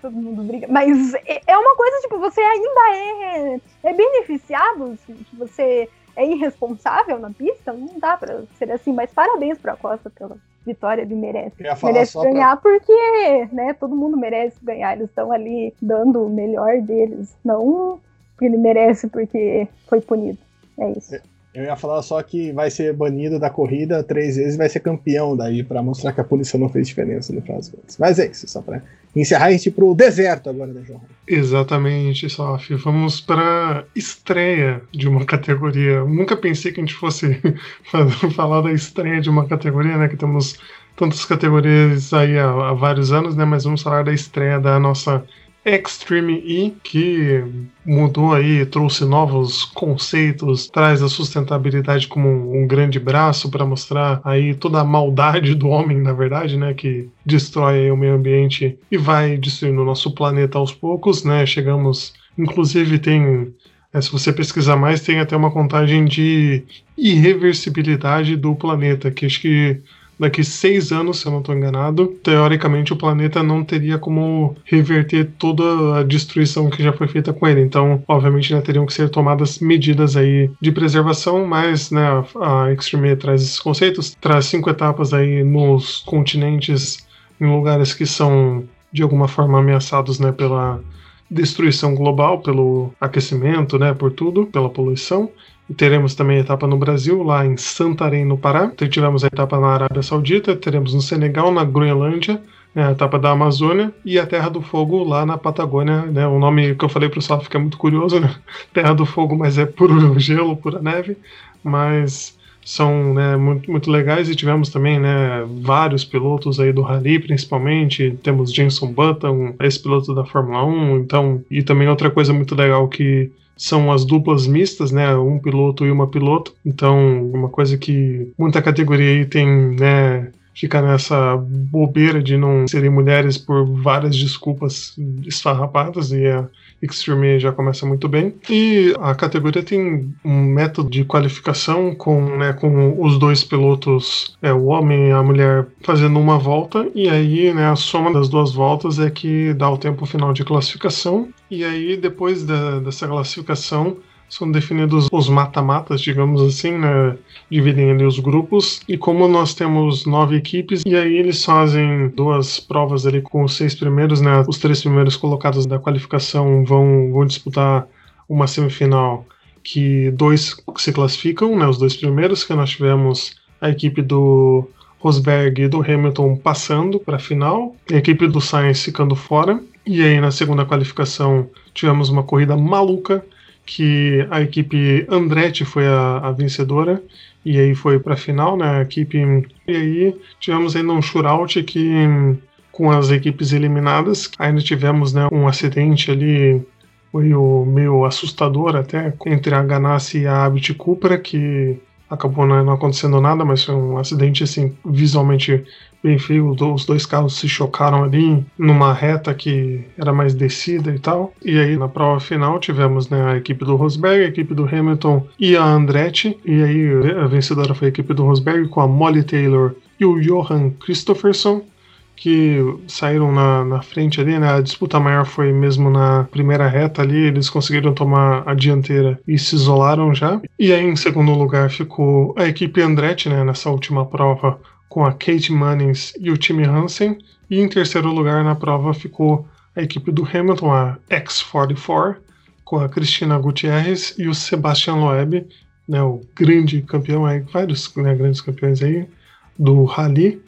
Todo mundo briga. Mas é, é uma coisa, tipo, você ainda é, é beneficiado se você é irresponsável na pista, não dá pra ser assim, mas parabéns pra Costa pela vitória, ele merece. Merece ganhar pra... porque, né, todo mundo merece ganhar, eles estão ali dando o melhor deles, não porque ele merece porque foi punido. É isso. Eu ia falar só que vai ser banido da corrida três vezes e vai ser campeão daí, para mostrar que a punição não fez diferença no final. Mas é isso, só para encerrar a gente pro deserto agora, né, João? Exatamente, Sof. Vamos para estreia de uma categoria. Nunca pensei que a gente fosse (laughs) falar da estreia de uma categoria, né? Que temos tantas categorias aí há, há vários anos, né? Mas vamos falar da estreia da nossa Extreme E, que mudou aí, trouxe novos conceitos, traz a sustentabilidade como um, grande braço para mostrar aí toda a maldade do homem, na verdade, né, que destrói o meio ambiente e vai destruindo o nosso planeta aos poucos, né? Chegamos, inclusive tem é, se você pesquisar mais, tem até uma contagem de irreversibilidade do planeta, que acho que daqui seis anos, se eu não estou enganado, teoricamente o planeta não teria como reverter toda a destruição que já foi feita com ele. Então, obviamente, né, teriam que ser tomadas medidas aí de preservação, mas né, a Extreme traz esses conceitos, traz cinco etapas aí nos continentes, em lugares que são de alguma forma ameaçados né, pela destruição global, pelo aquecimento, né, por tudo, pela poluição. Teremos também a etapa no Brasil, lá em Santarém, no Pará. Então, tivemos a etapa na Arábia Saudita, teremos no Senegal, na Groenlândia, né, a etapa da Amazônia e a Terra do Fogo lá na Patagônia. Né, o nome que eu falei para o Sal fica muito curioso, né? (laughs) Terra do Fogo, mas é puro (laughs) gelo, pura neve. Mas são né, muito, muito legais e tivemos também né, vários pilotos aí do Rally, principalmente. Temos Jenson Button, esse piloto da Fórmula 1, então, e também outra coisa muito legal que são as duplas mistas, né? Um piloto e uma piloto. Então, uma coisa que muita categoria aí tem, né? Fica nessa bobeira de não serem mulheres por várias desculpas esfarrapadas e a Extreme já começa muito bem. E a categoria tem um método de qualificação com, né, com os dois pilotos, é, o homem e a mulher, fazendo uma volta, e aí né, a soma das duas voltas é que dá o tempo final de classificação. E aí, depois da, dessa classificação, são definidos os mata-matas, digamos assim, né? Dividem ali os grupos. E como nós temos nove equipes, e aí eles fazem duas provas ali com os seis primeiros, né? Os três primeiros colocados da qualificação vão, vão disputar uma semifinal que dois se classificam, né? Os dois primeiros, que nós tivemos a equipe do Rosberg e do Hamilton passando para a final, a equipe do Sainz ficando fora. E aí na segunda qualificação tivemos uma corrida maluca que a equipe Andretti foi a, a vencedora e aí foi para a final, né? A equipe e aí tivemos ainda um shootout que com as equipes eliminadas ainda tivemos né, um acidente ali meio, meio assustador até entre a Ganassi e a Abit Cupra que acabou não acontecendo nada, mas foi um acidente assim visualmente bem. Os dois carros se chocaram ali numa reta que era mais descida e tal. E aí na prova final tivemos né, a equipe do Rosberg, a equipe do Hamilton e a Andretti. E aí a vencedora foi a equipe do Rosberg com a Molly Taylor e o Johan Christopherson que saíram na, na frente ali, né? A disputa maior foi mesmo na primeira reta ali, eles conseguiram tomar a dianteira e se isolaram já. E aí, em segundo lugar, ficou a equipe Andretti, né? Nessa última prova, com a Kate Munnings e o time Hansen. E em terceiro lugar na prova ficou a equipe do Hamilton, a X44, com a Cristina Gutierrez e o Sebastian Loeb, né, o grande campeão, aí, vários né, grandes campeões aí do Rally.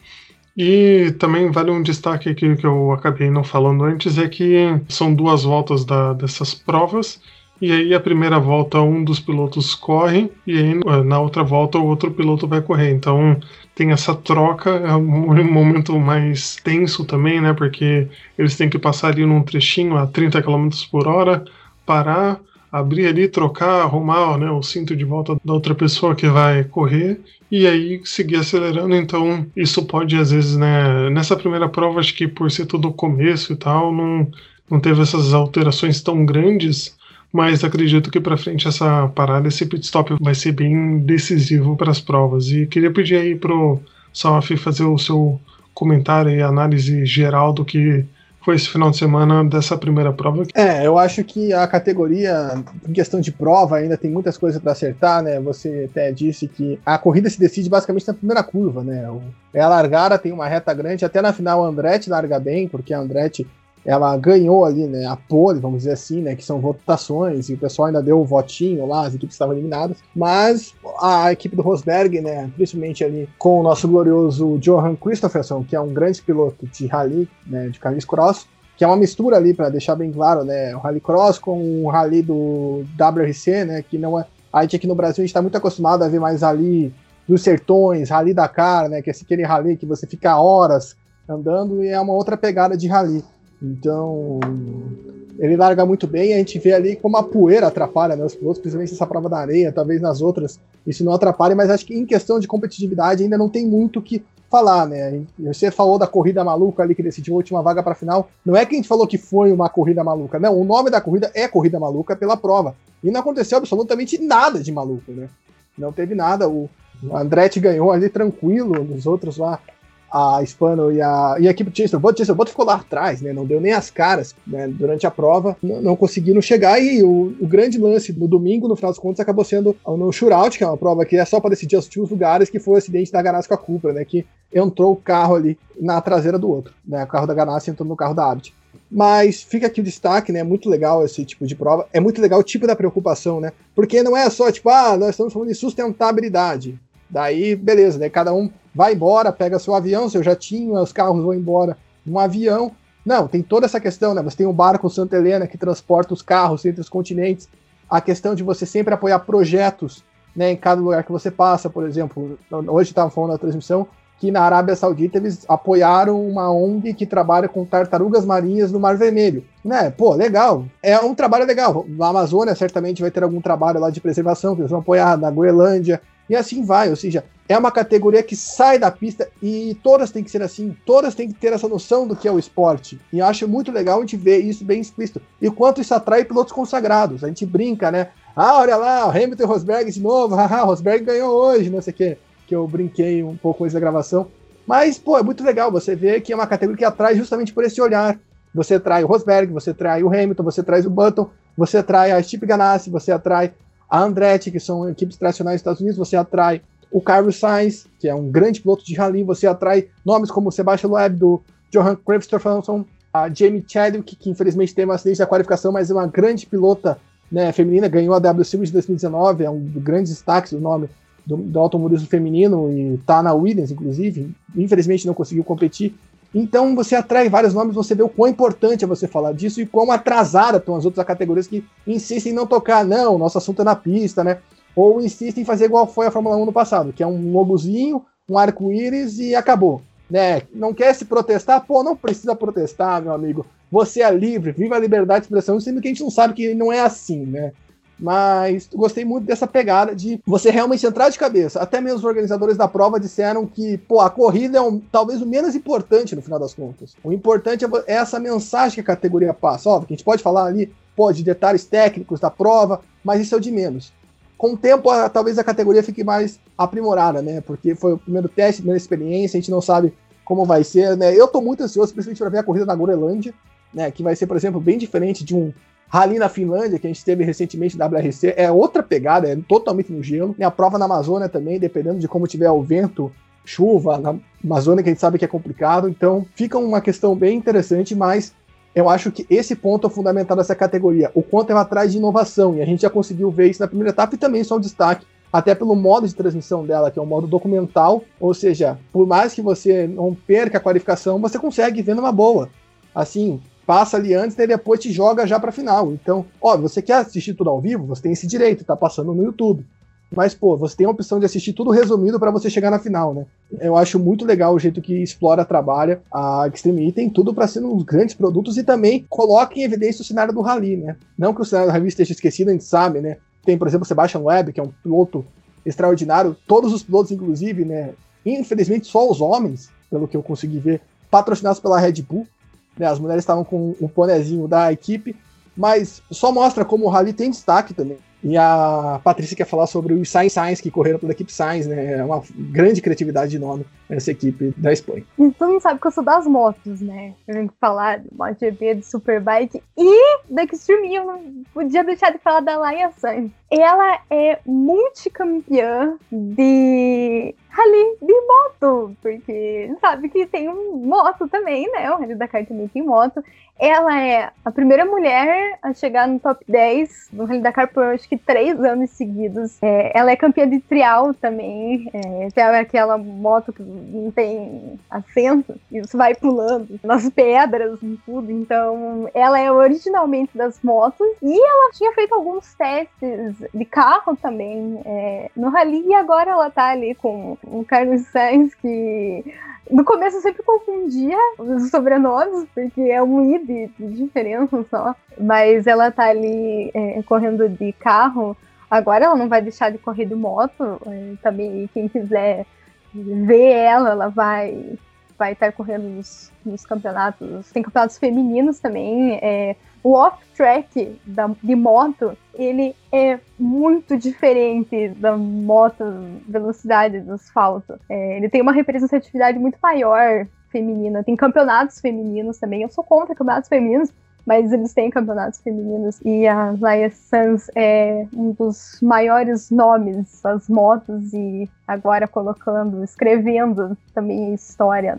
E também vale um destaque aqui que eu acabei não falando antes, é que são duas voltas da, dessas provas, e aí a primeira volta um dos pilotos corre, e aí na outra volta o outro piloto vai correr. Então tem essa troca, é um momento mais tenso também, né? Porque eles têm que passar ali num trechinho a 30 km por hora, parar, abrir ali, trocar, arrumar né, o cinto de volta da outra pessoa que vai correr e aí seguir acelerando. Então, isso pode, às vezes, né, nessa primeira prova, acho que por ser tudo o começo e tal, não, não teve essas alterações tão grandes. Mas acredito que para frente essa parada, esse pit stop vai ser bem decisivo para as provas. E queria pedir aí pro Salaf fazer o seu comentário e análise geral do que foi esse final de semana dessa primeira prova. É, eu acho que a categoria, em questão de prova, ainda tem muitas coisas para acertar, né? Você até disse que a corrida se decide basicamente na primeira curva, né? É a largada, tem uma reta grande, até na final a Andretti larga bem, porque a Andretti ela ganhou ali, né, a pole, vamos dizer assim, né, que são votações, e o pessoal ainda deu o votinho lá, as equipes estavam eliminadas, mas a equipe do Rosberg, né, principalmente ali com o nosso glorioso Johan Christopherson, que é um grande piloto de rally, né, de carris cross, que é uma mistura ali, para deixar bem claro, né, o rally cross com o rally do WRC, né, que não é... A gente aqui no Brasil, a gente está muito acostumado a ver mais rally dos sertões, rally Dakar, né, que é aquele rally que você fica horas andando e é uma outra pegada de rally. Então, ele larga muito bem. A gente vê ali como a poeira atrapalha né, os pilotos, principalmente nessa prova da areia, talvez nas outras isso não atrapalhe, mas acho que em questão de competitividade ainda não tem muito o que falar, né? Você falou da corrida maluca ali que decidiu a última vaga para final. Não é que a gente falou que foi uma corrida maluca, não. O nome da corrida é corrida maluca pela prova. E não aconteceu absolutamente nada de maluco, né? Não teve nada. O Andretti ganhou ali tranquilo, os outros lá a Hispano e a, e a equipe Bot. Chester Bot ficou lá atrás, né? Não deu nem as caras né? durante a prova, não, não conseguiram chegar. E o, o, grande lance no domingo, no final das contas, acabou sendo no shootout, que é uma prova que é só para decidir os últimos lugares, que foi o acidente da Ganassi com a Cupra, né? Que entrou o carro ali na traseira do outro, né? O carro da Ganassi entrou no carro da Abt. Mas fica aqui o destaque, né? É muito legal esse tipo de prova. É muito legal o tipo da preocupação, né? Porque não é só tipo, ah, nós estamos falando de sustentabilidade. Daí, beleza, né? Cada um vai embora, pega seu avião, seu jatinho, os carros vão embora num avião. Não, tem toda essa questão, né? Você tem o barco Santa Helena que transporta os carros entre os continentes. A questão de você sempre apoiar projetos né, em cada lugar que você passa, por exemplo. Hoje estava falando na transmissão que na Arábia Saudita eles apoiaram uma ONG que trabalha com tartarugas marinhas no Mar Vermelho. Né? Pô, legal. É um trabalho legal. Na Amazônia certamente vai ter algum trabalho lá de preservação que eles vão apoiar, na Groenlândia, e assim vai, ou seja, é uma categoria que sai da pista e todas têm que ser assim, todas têm que ter essa noção do que é o esporte. E acho muito legal a gente ver isso bem explícito. E quanto isso atrai pilotos consagrados. A gente brinca, né? Ah, olha lá, o Hamilton e Rosberg de novo, (laughs) haha, Rosberg ganhou hoje, não sei o quê. Que eu brinquei um pouco antes da gravação. Mas, pô, é muito legal você ver que é uma categoria que atrai justamente por esse olhar. Você atrai o Rosberg, você atrai o Hamilton, você traz o Button, você atrai a Chip Ganassi, você atrai a Andretti, que são equipes tradicionais dos Estados Unidos, você atrai o Carlos Sainz, que é um grande piloto de rally, você atrai nomes como Sebastian Loeb, do Johan Christopherson, a Jamie Chadwick, que infelizmente teve um acidente da qualificação, mas é uma grande pilota né, feminina, ganhou a W Series de 2019, é um dos grandes destaques do nome do, do automobilismo feminino e está na Williams, inclusive. Infelizmente não conseguiu competir, Então você atrai vários nomes, você vê o quão importante é você falar disso e quão atrasada estão as outras categorias que insistem em não tocar, não, nosso assunto é na pista, né? Ou insistem em fazer igual foi a Fórmula 1 no passado, que é um logozinho, um arco-íris e acabou. Né? Não quer se protestar? Pô, não precisa protestar, meu amigo. Você é livre, viva a liberdade de expressão, sendo que a gente não sabe que não é assim, né? Mas gostei muito dessa pegada de você realmente entrar de cabeça. Até mesmo os organizadores da prova disseram que, pô, a corrida é um, talvez o menos importante no final das contas. O importante é, é essa mensagem que a categoria passa. Óbvio que a gente pode falar ali, pô, de detalhes técnicos da prova, mas isso é o de menos. Com o tempo, a, talvez a categoria fique mais aprimorada, né? Porque foi o primeiro teste, primeira experiência, a gente não sabe como vai ser, né? Eu tô muito ansioso, principalmente para ver a corrida na Groenlândia, né? Que vai ser, por exemplo, bem diferente de um Rally na Finlândia, que a gente teve recentemente na WRC, é outra pegada, é totalmente no gelo. E a prova na Amazônia também, dependendo de como tiver o vento, chuva, na Amazônia, que a gente sabe que é complicado. Então, fica uma questão bem interessante, mas eu acho que esse ponto é fundamental dessa categoria. O quanto ela traz de inovação, e a gente já conseguiu ver isso na primeira etapa, e também só um destaque até pelo modo de transmissão dela, que é um modo documental, ou seja, por mais que você não perca a qualificação, você consegue ver numa boa. Assim, passa ali antes e depois te joga já para final. Então, ó, você quer assistir tudo ao vivo? Você tem esse direito, tá passando no YouTube. Mas, pô, você tem a opção de assistir tudo resumido para você chegar na final, né? Eu acho muito legal o jeito que explora, trabalha a Extreme E, tem tudo para ser um dos grandes produtos e também coloca em evidência o cenário do Rally, né? Não que o cenário do Rally esteja esquecido, a gente sabe, né? Tem, por exemplo, o Sebastian Webb, que é um piloto extraordinário, todos os pilotos, inclusive, né? Infelizmente, só os homens, pelo que eu consegui ver, patrocinados pela Red Bull. Né, as mulheres estavam com o ponezinho da equipe, mas só mostra como o Rally tem destaque também. E a Patrícia quer falar sobre os Science Science que correram pela equipe Science, né? É uma grande criatividade de nome essa equipe da Espanha. E todo mundo sabe que eu sou das motos, né? Eu venho falar de MotoGP, de Superbike e da Extreme. Eu não podia deixar de falar da Laia Sainz. Ela é multicampeã de rally de moto, porque sabe que tem moto também, né? O Rally Dakar também tem moto. Ela é a primeira mulher a chegar no top 10 no Rally Dakar por acho que três anos seguidos. É, ela é campeã de trial também. É, tem aquela moto que não tem assento, e você vai pulando nas pedras e tudo. Então, ela é originalmente das motos e ela tinha feito alguns testes de carro também é, no Rally e agora ela tá ali com o Carlos Sainz que no começo eu sempre confundia os sobrenomes, porque é um I de, de diferença só. Mas ela tá ali é, correndo de carro. Agora ela não vai deixar de correr de moto. É, também quem quiser ver ela, ela vai vai estar correndo nos, nos campeonatos. Tem campeonatos femininos também. É, o off-track de moto, ele é muito diferente da moto velocidade do asfalto. É, ele tem uma representatividade muito maior feminina. Tem campeonatos femininos também. Eu sou contra campeonatos femininos, mas eles têm campeonatos femininos. E a Laia Sanz é um dos maiores nomes das motos e agora colocando, escrevendo também história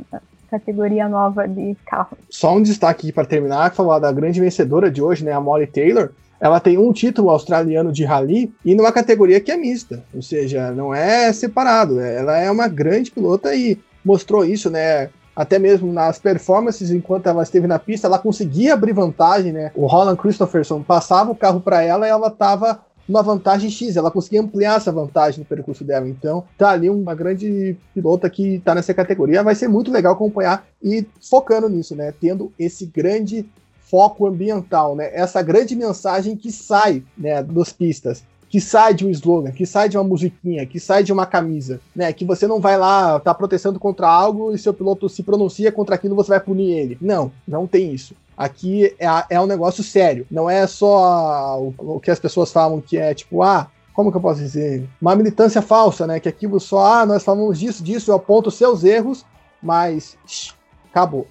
categoria nova de carro. Só um destaque para terminar, falar da grande vencedora de hoje, né, a Molly Taylor. Ela tem um título australiano de rally e numa categoria que é mista, ou seja, não é separado. Ela é uma grande pilota e mostrou isso, né? Até mesmo nas performances, enquanto ela esteve na pista, ela conseguia abrir vantagem, né? O Roland Christopherson passava o carro para ela e ela estava uma vantagem X, ela conseguia ampliar essa vantagem no percurso dela. Então, tá ali uma grande pilota que tá nessa categoria. Vai ser muito legal acompanhar e focando nisso, né? Tendo esse grande foco ambiental, né? Essa grande mensagem que sai, né, das pistas que sai de um slogan, que sai de uma musiquinha, que sai de uma camisa, né? Que você não vai lá, tá protestando contra algo e seu piloto se pronuncia contra aquilo, você vai punir ele. Não, não tem isso. Aqui é, é um negócio sério. Não é só o, o que as pessoas falam que é tipo, ah, como que eu posso dizer? Uma militância falsa, né? Que aquilo só, ah, nós falamos disso, disso, eu aponto seus erros, mas shh, acabou.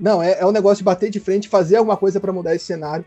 Não, é, é um negócio de bater de frente, fazer alguma coisa para mudar esse cenário.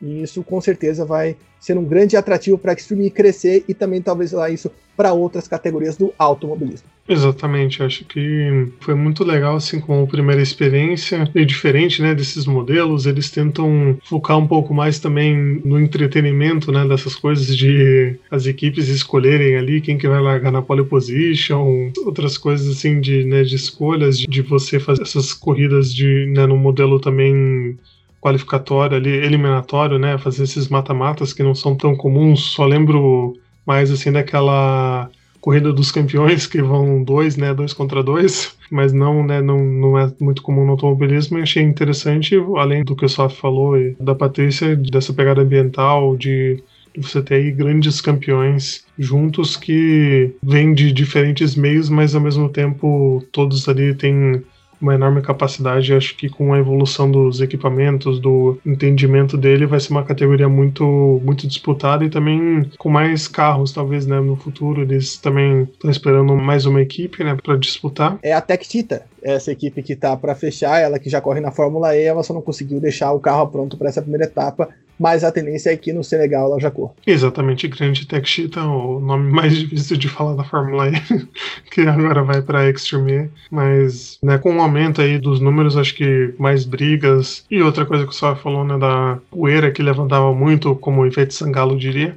E isso com certeza vai ser um grande atrativo para a Extreme crescer e também talvez lá isso para outras categorias do automobilismo. Exatamente, acho que foi muito legal assim como primeira experiência e diferente, né, desses modelos, eles tentam focar um pouco mais também no entretenimento, né, dessas coisas de as equipes escolherem ali quem que vai largar na pole position, outras coisas assim de, né, de escolhas de, de você fazer essas corridas de, né, no modelo também qualificatório ali, eliminatório, né? Fazer esses mata-matas que não são tão comuns. Só lembro mais assim daquela corrida dos campeões que vão dois, né, dois contra dois, mas não, né, não, não é muito comum no automobilismo. E achei interessante, além do que o Sof falou e da Patrícia, dessa pegada ambiental, de você ter aí grandes campeões juntos que vêm de diferentes meios, mas ao mesmo tempo todos ali têm uma enorme capacidade. Acho que com a evolução dos equipamentos, do entendimento dele, vai ser uma categoria muito, muito disputada e também com mais carros, talvez, né, no futuro. Eles também estão esperando mais uma equipe, né, para disputar. É a Tech Tita, essa equipe que tá para fechar, ela que já corre na Fórmula E, ela só não conseguiu deixar o carro pronto para essa primeira etapa mas a tendência é que no Senegal ela já corra. Exatamente, Grande Tech Cheetah, o nome mais (laughs) difícil de falar da Fórmula E, (laughs) que agora vai para Extreme, mas né, com o aumento aí dos números, acho que mais brigas. E outra coisa que o Só falou, né, da poeira que levantava muito, como o efeito Sangalo diria,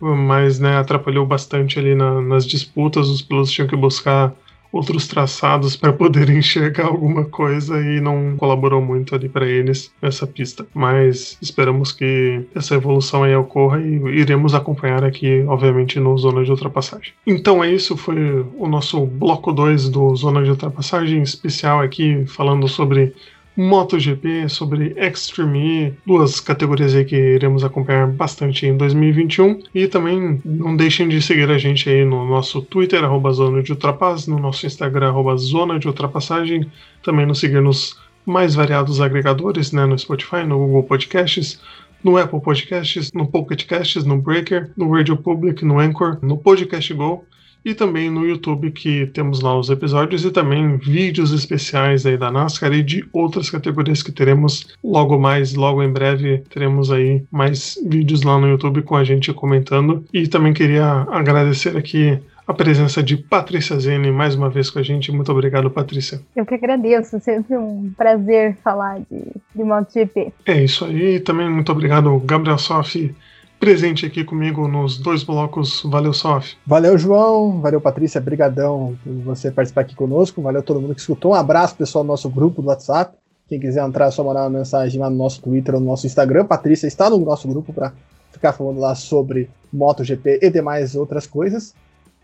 mas né, atrapalhou bastante ali na, nas disputas, os pilotos tinham que buscar outros traçados para poder (laughs) enxergar alguma coisa e não colaborou muito ali para eles essa pista. Mas esperamos que essa evolução aí ocorra e iremos acompanhar aqui, obviamente, no Zona de Ultrapassagem. Então é isso, foi o nosso bloco 2 do Zona de Ultrapassagem especial aqui falando sobre MotoGP, sobre Extreme E, duas categorias aí que iremos acompanhar bastante em 2021. E também não deixem de seguir a gente aí no nosso Twitter, arroba Zona de Ultrapass, no nosso Instagram, arroba Zona de Ultrapassagem, também nos seguir nos mais variados agregadores, né, no Spotify, no Google Podcasts, no Apple Podcasts, no Pocket Casts, no Breaker, no Radio Public, no Anchor, no Podcast Go e também no YouTube que temos lá os episódios e também vídeos especiais aí da NASCAR e de outras categorias que teremos logo mais, logo em breve teremos aí mais vídeos lá no YouTube com a gente comentando e também queria agradecer aqui a presença de Patrícia Zene mais uma vez com a gente. Muito obrigado, Patrícia. Eu que agradeço, sempre um prazer falar de, de MotoGP. É isso aí, também muito obrigado, Gabriel Sofi presente aqui comigo nos dois blocos. Valeu, Sof. Valeu, João. Valeu, Patrícia. Brigadão por você participar aqui conosco. Valeu todo mundo que escutou. Um abraço, pessoal, do nosso grupo do WhatsApp. Quem quiser entrar, é só mandar uma mensagem lá no nosso Twitter ou no nosso Instagram. Patrícia está no nosso grupo para ficar falando lá sobre MotoGP e demais outras coisas.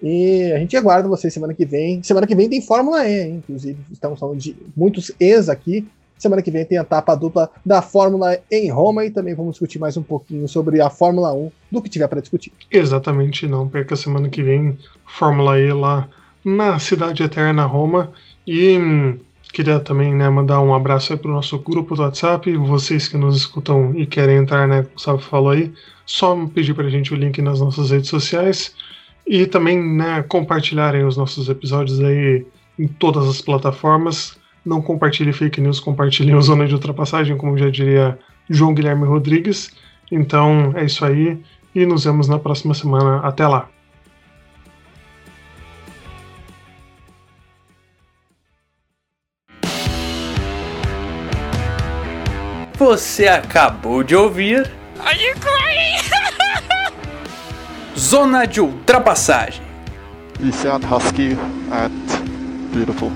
E a gente aguarda vocês semana que vem. Semana que vem tem Fórmula E, hein? inclusive. Estamos falando de muitos ex aqui. Semana que vem tem a etapa dupla da Fórmula em Roma e também vamos discutir mais um pouquinho sobre a Fórmula 1 do que tiver para discutir. Exatamente, não perca semana que vem Fórmula E lá na Cidade Eterna Roma e hum, queria também né, mandar um abraço para o nosso grupo do WhatsApp, vocês que nos escutam e querem entrar, né, como o Sábio falou aí, só pedir para a gente o link nas nossas redes sociais e também né, compartilharem os nossos episódios aí em todas as plataformas não compartilhe fake news, compartilhe o Zona de Ultrapassagem, como já diria João Guilherme Rodrigues. Então é isso aí e nos vemos na próxima semana. Até lá! Você acabou de ouvir. (laughs) Zona de Ultrapassagem. Lucian Husky at Beautiful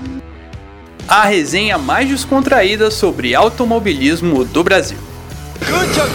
a resenha mais descontraída sobre automobilismo do Brasil. Good job,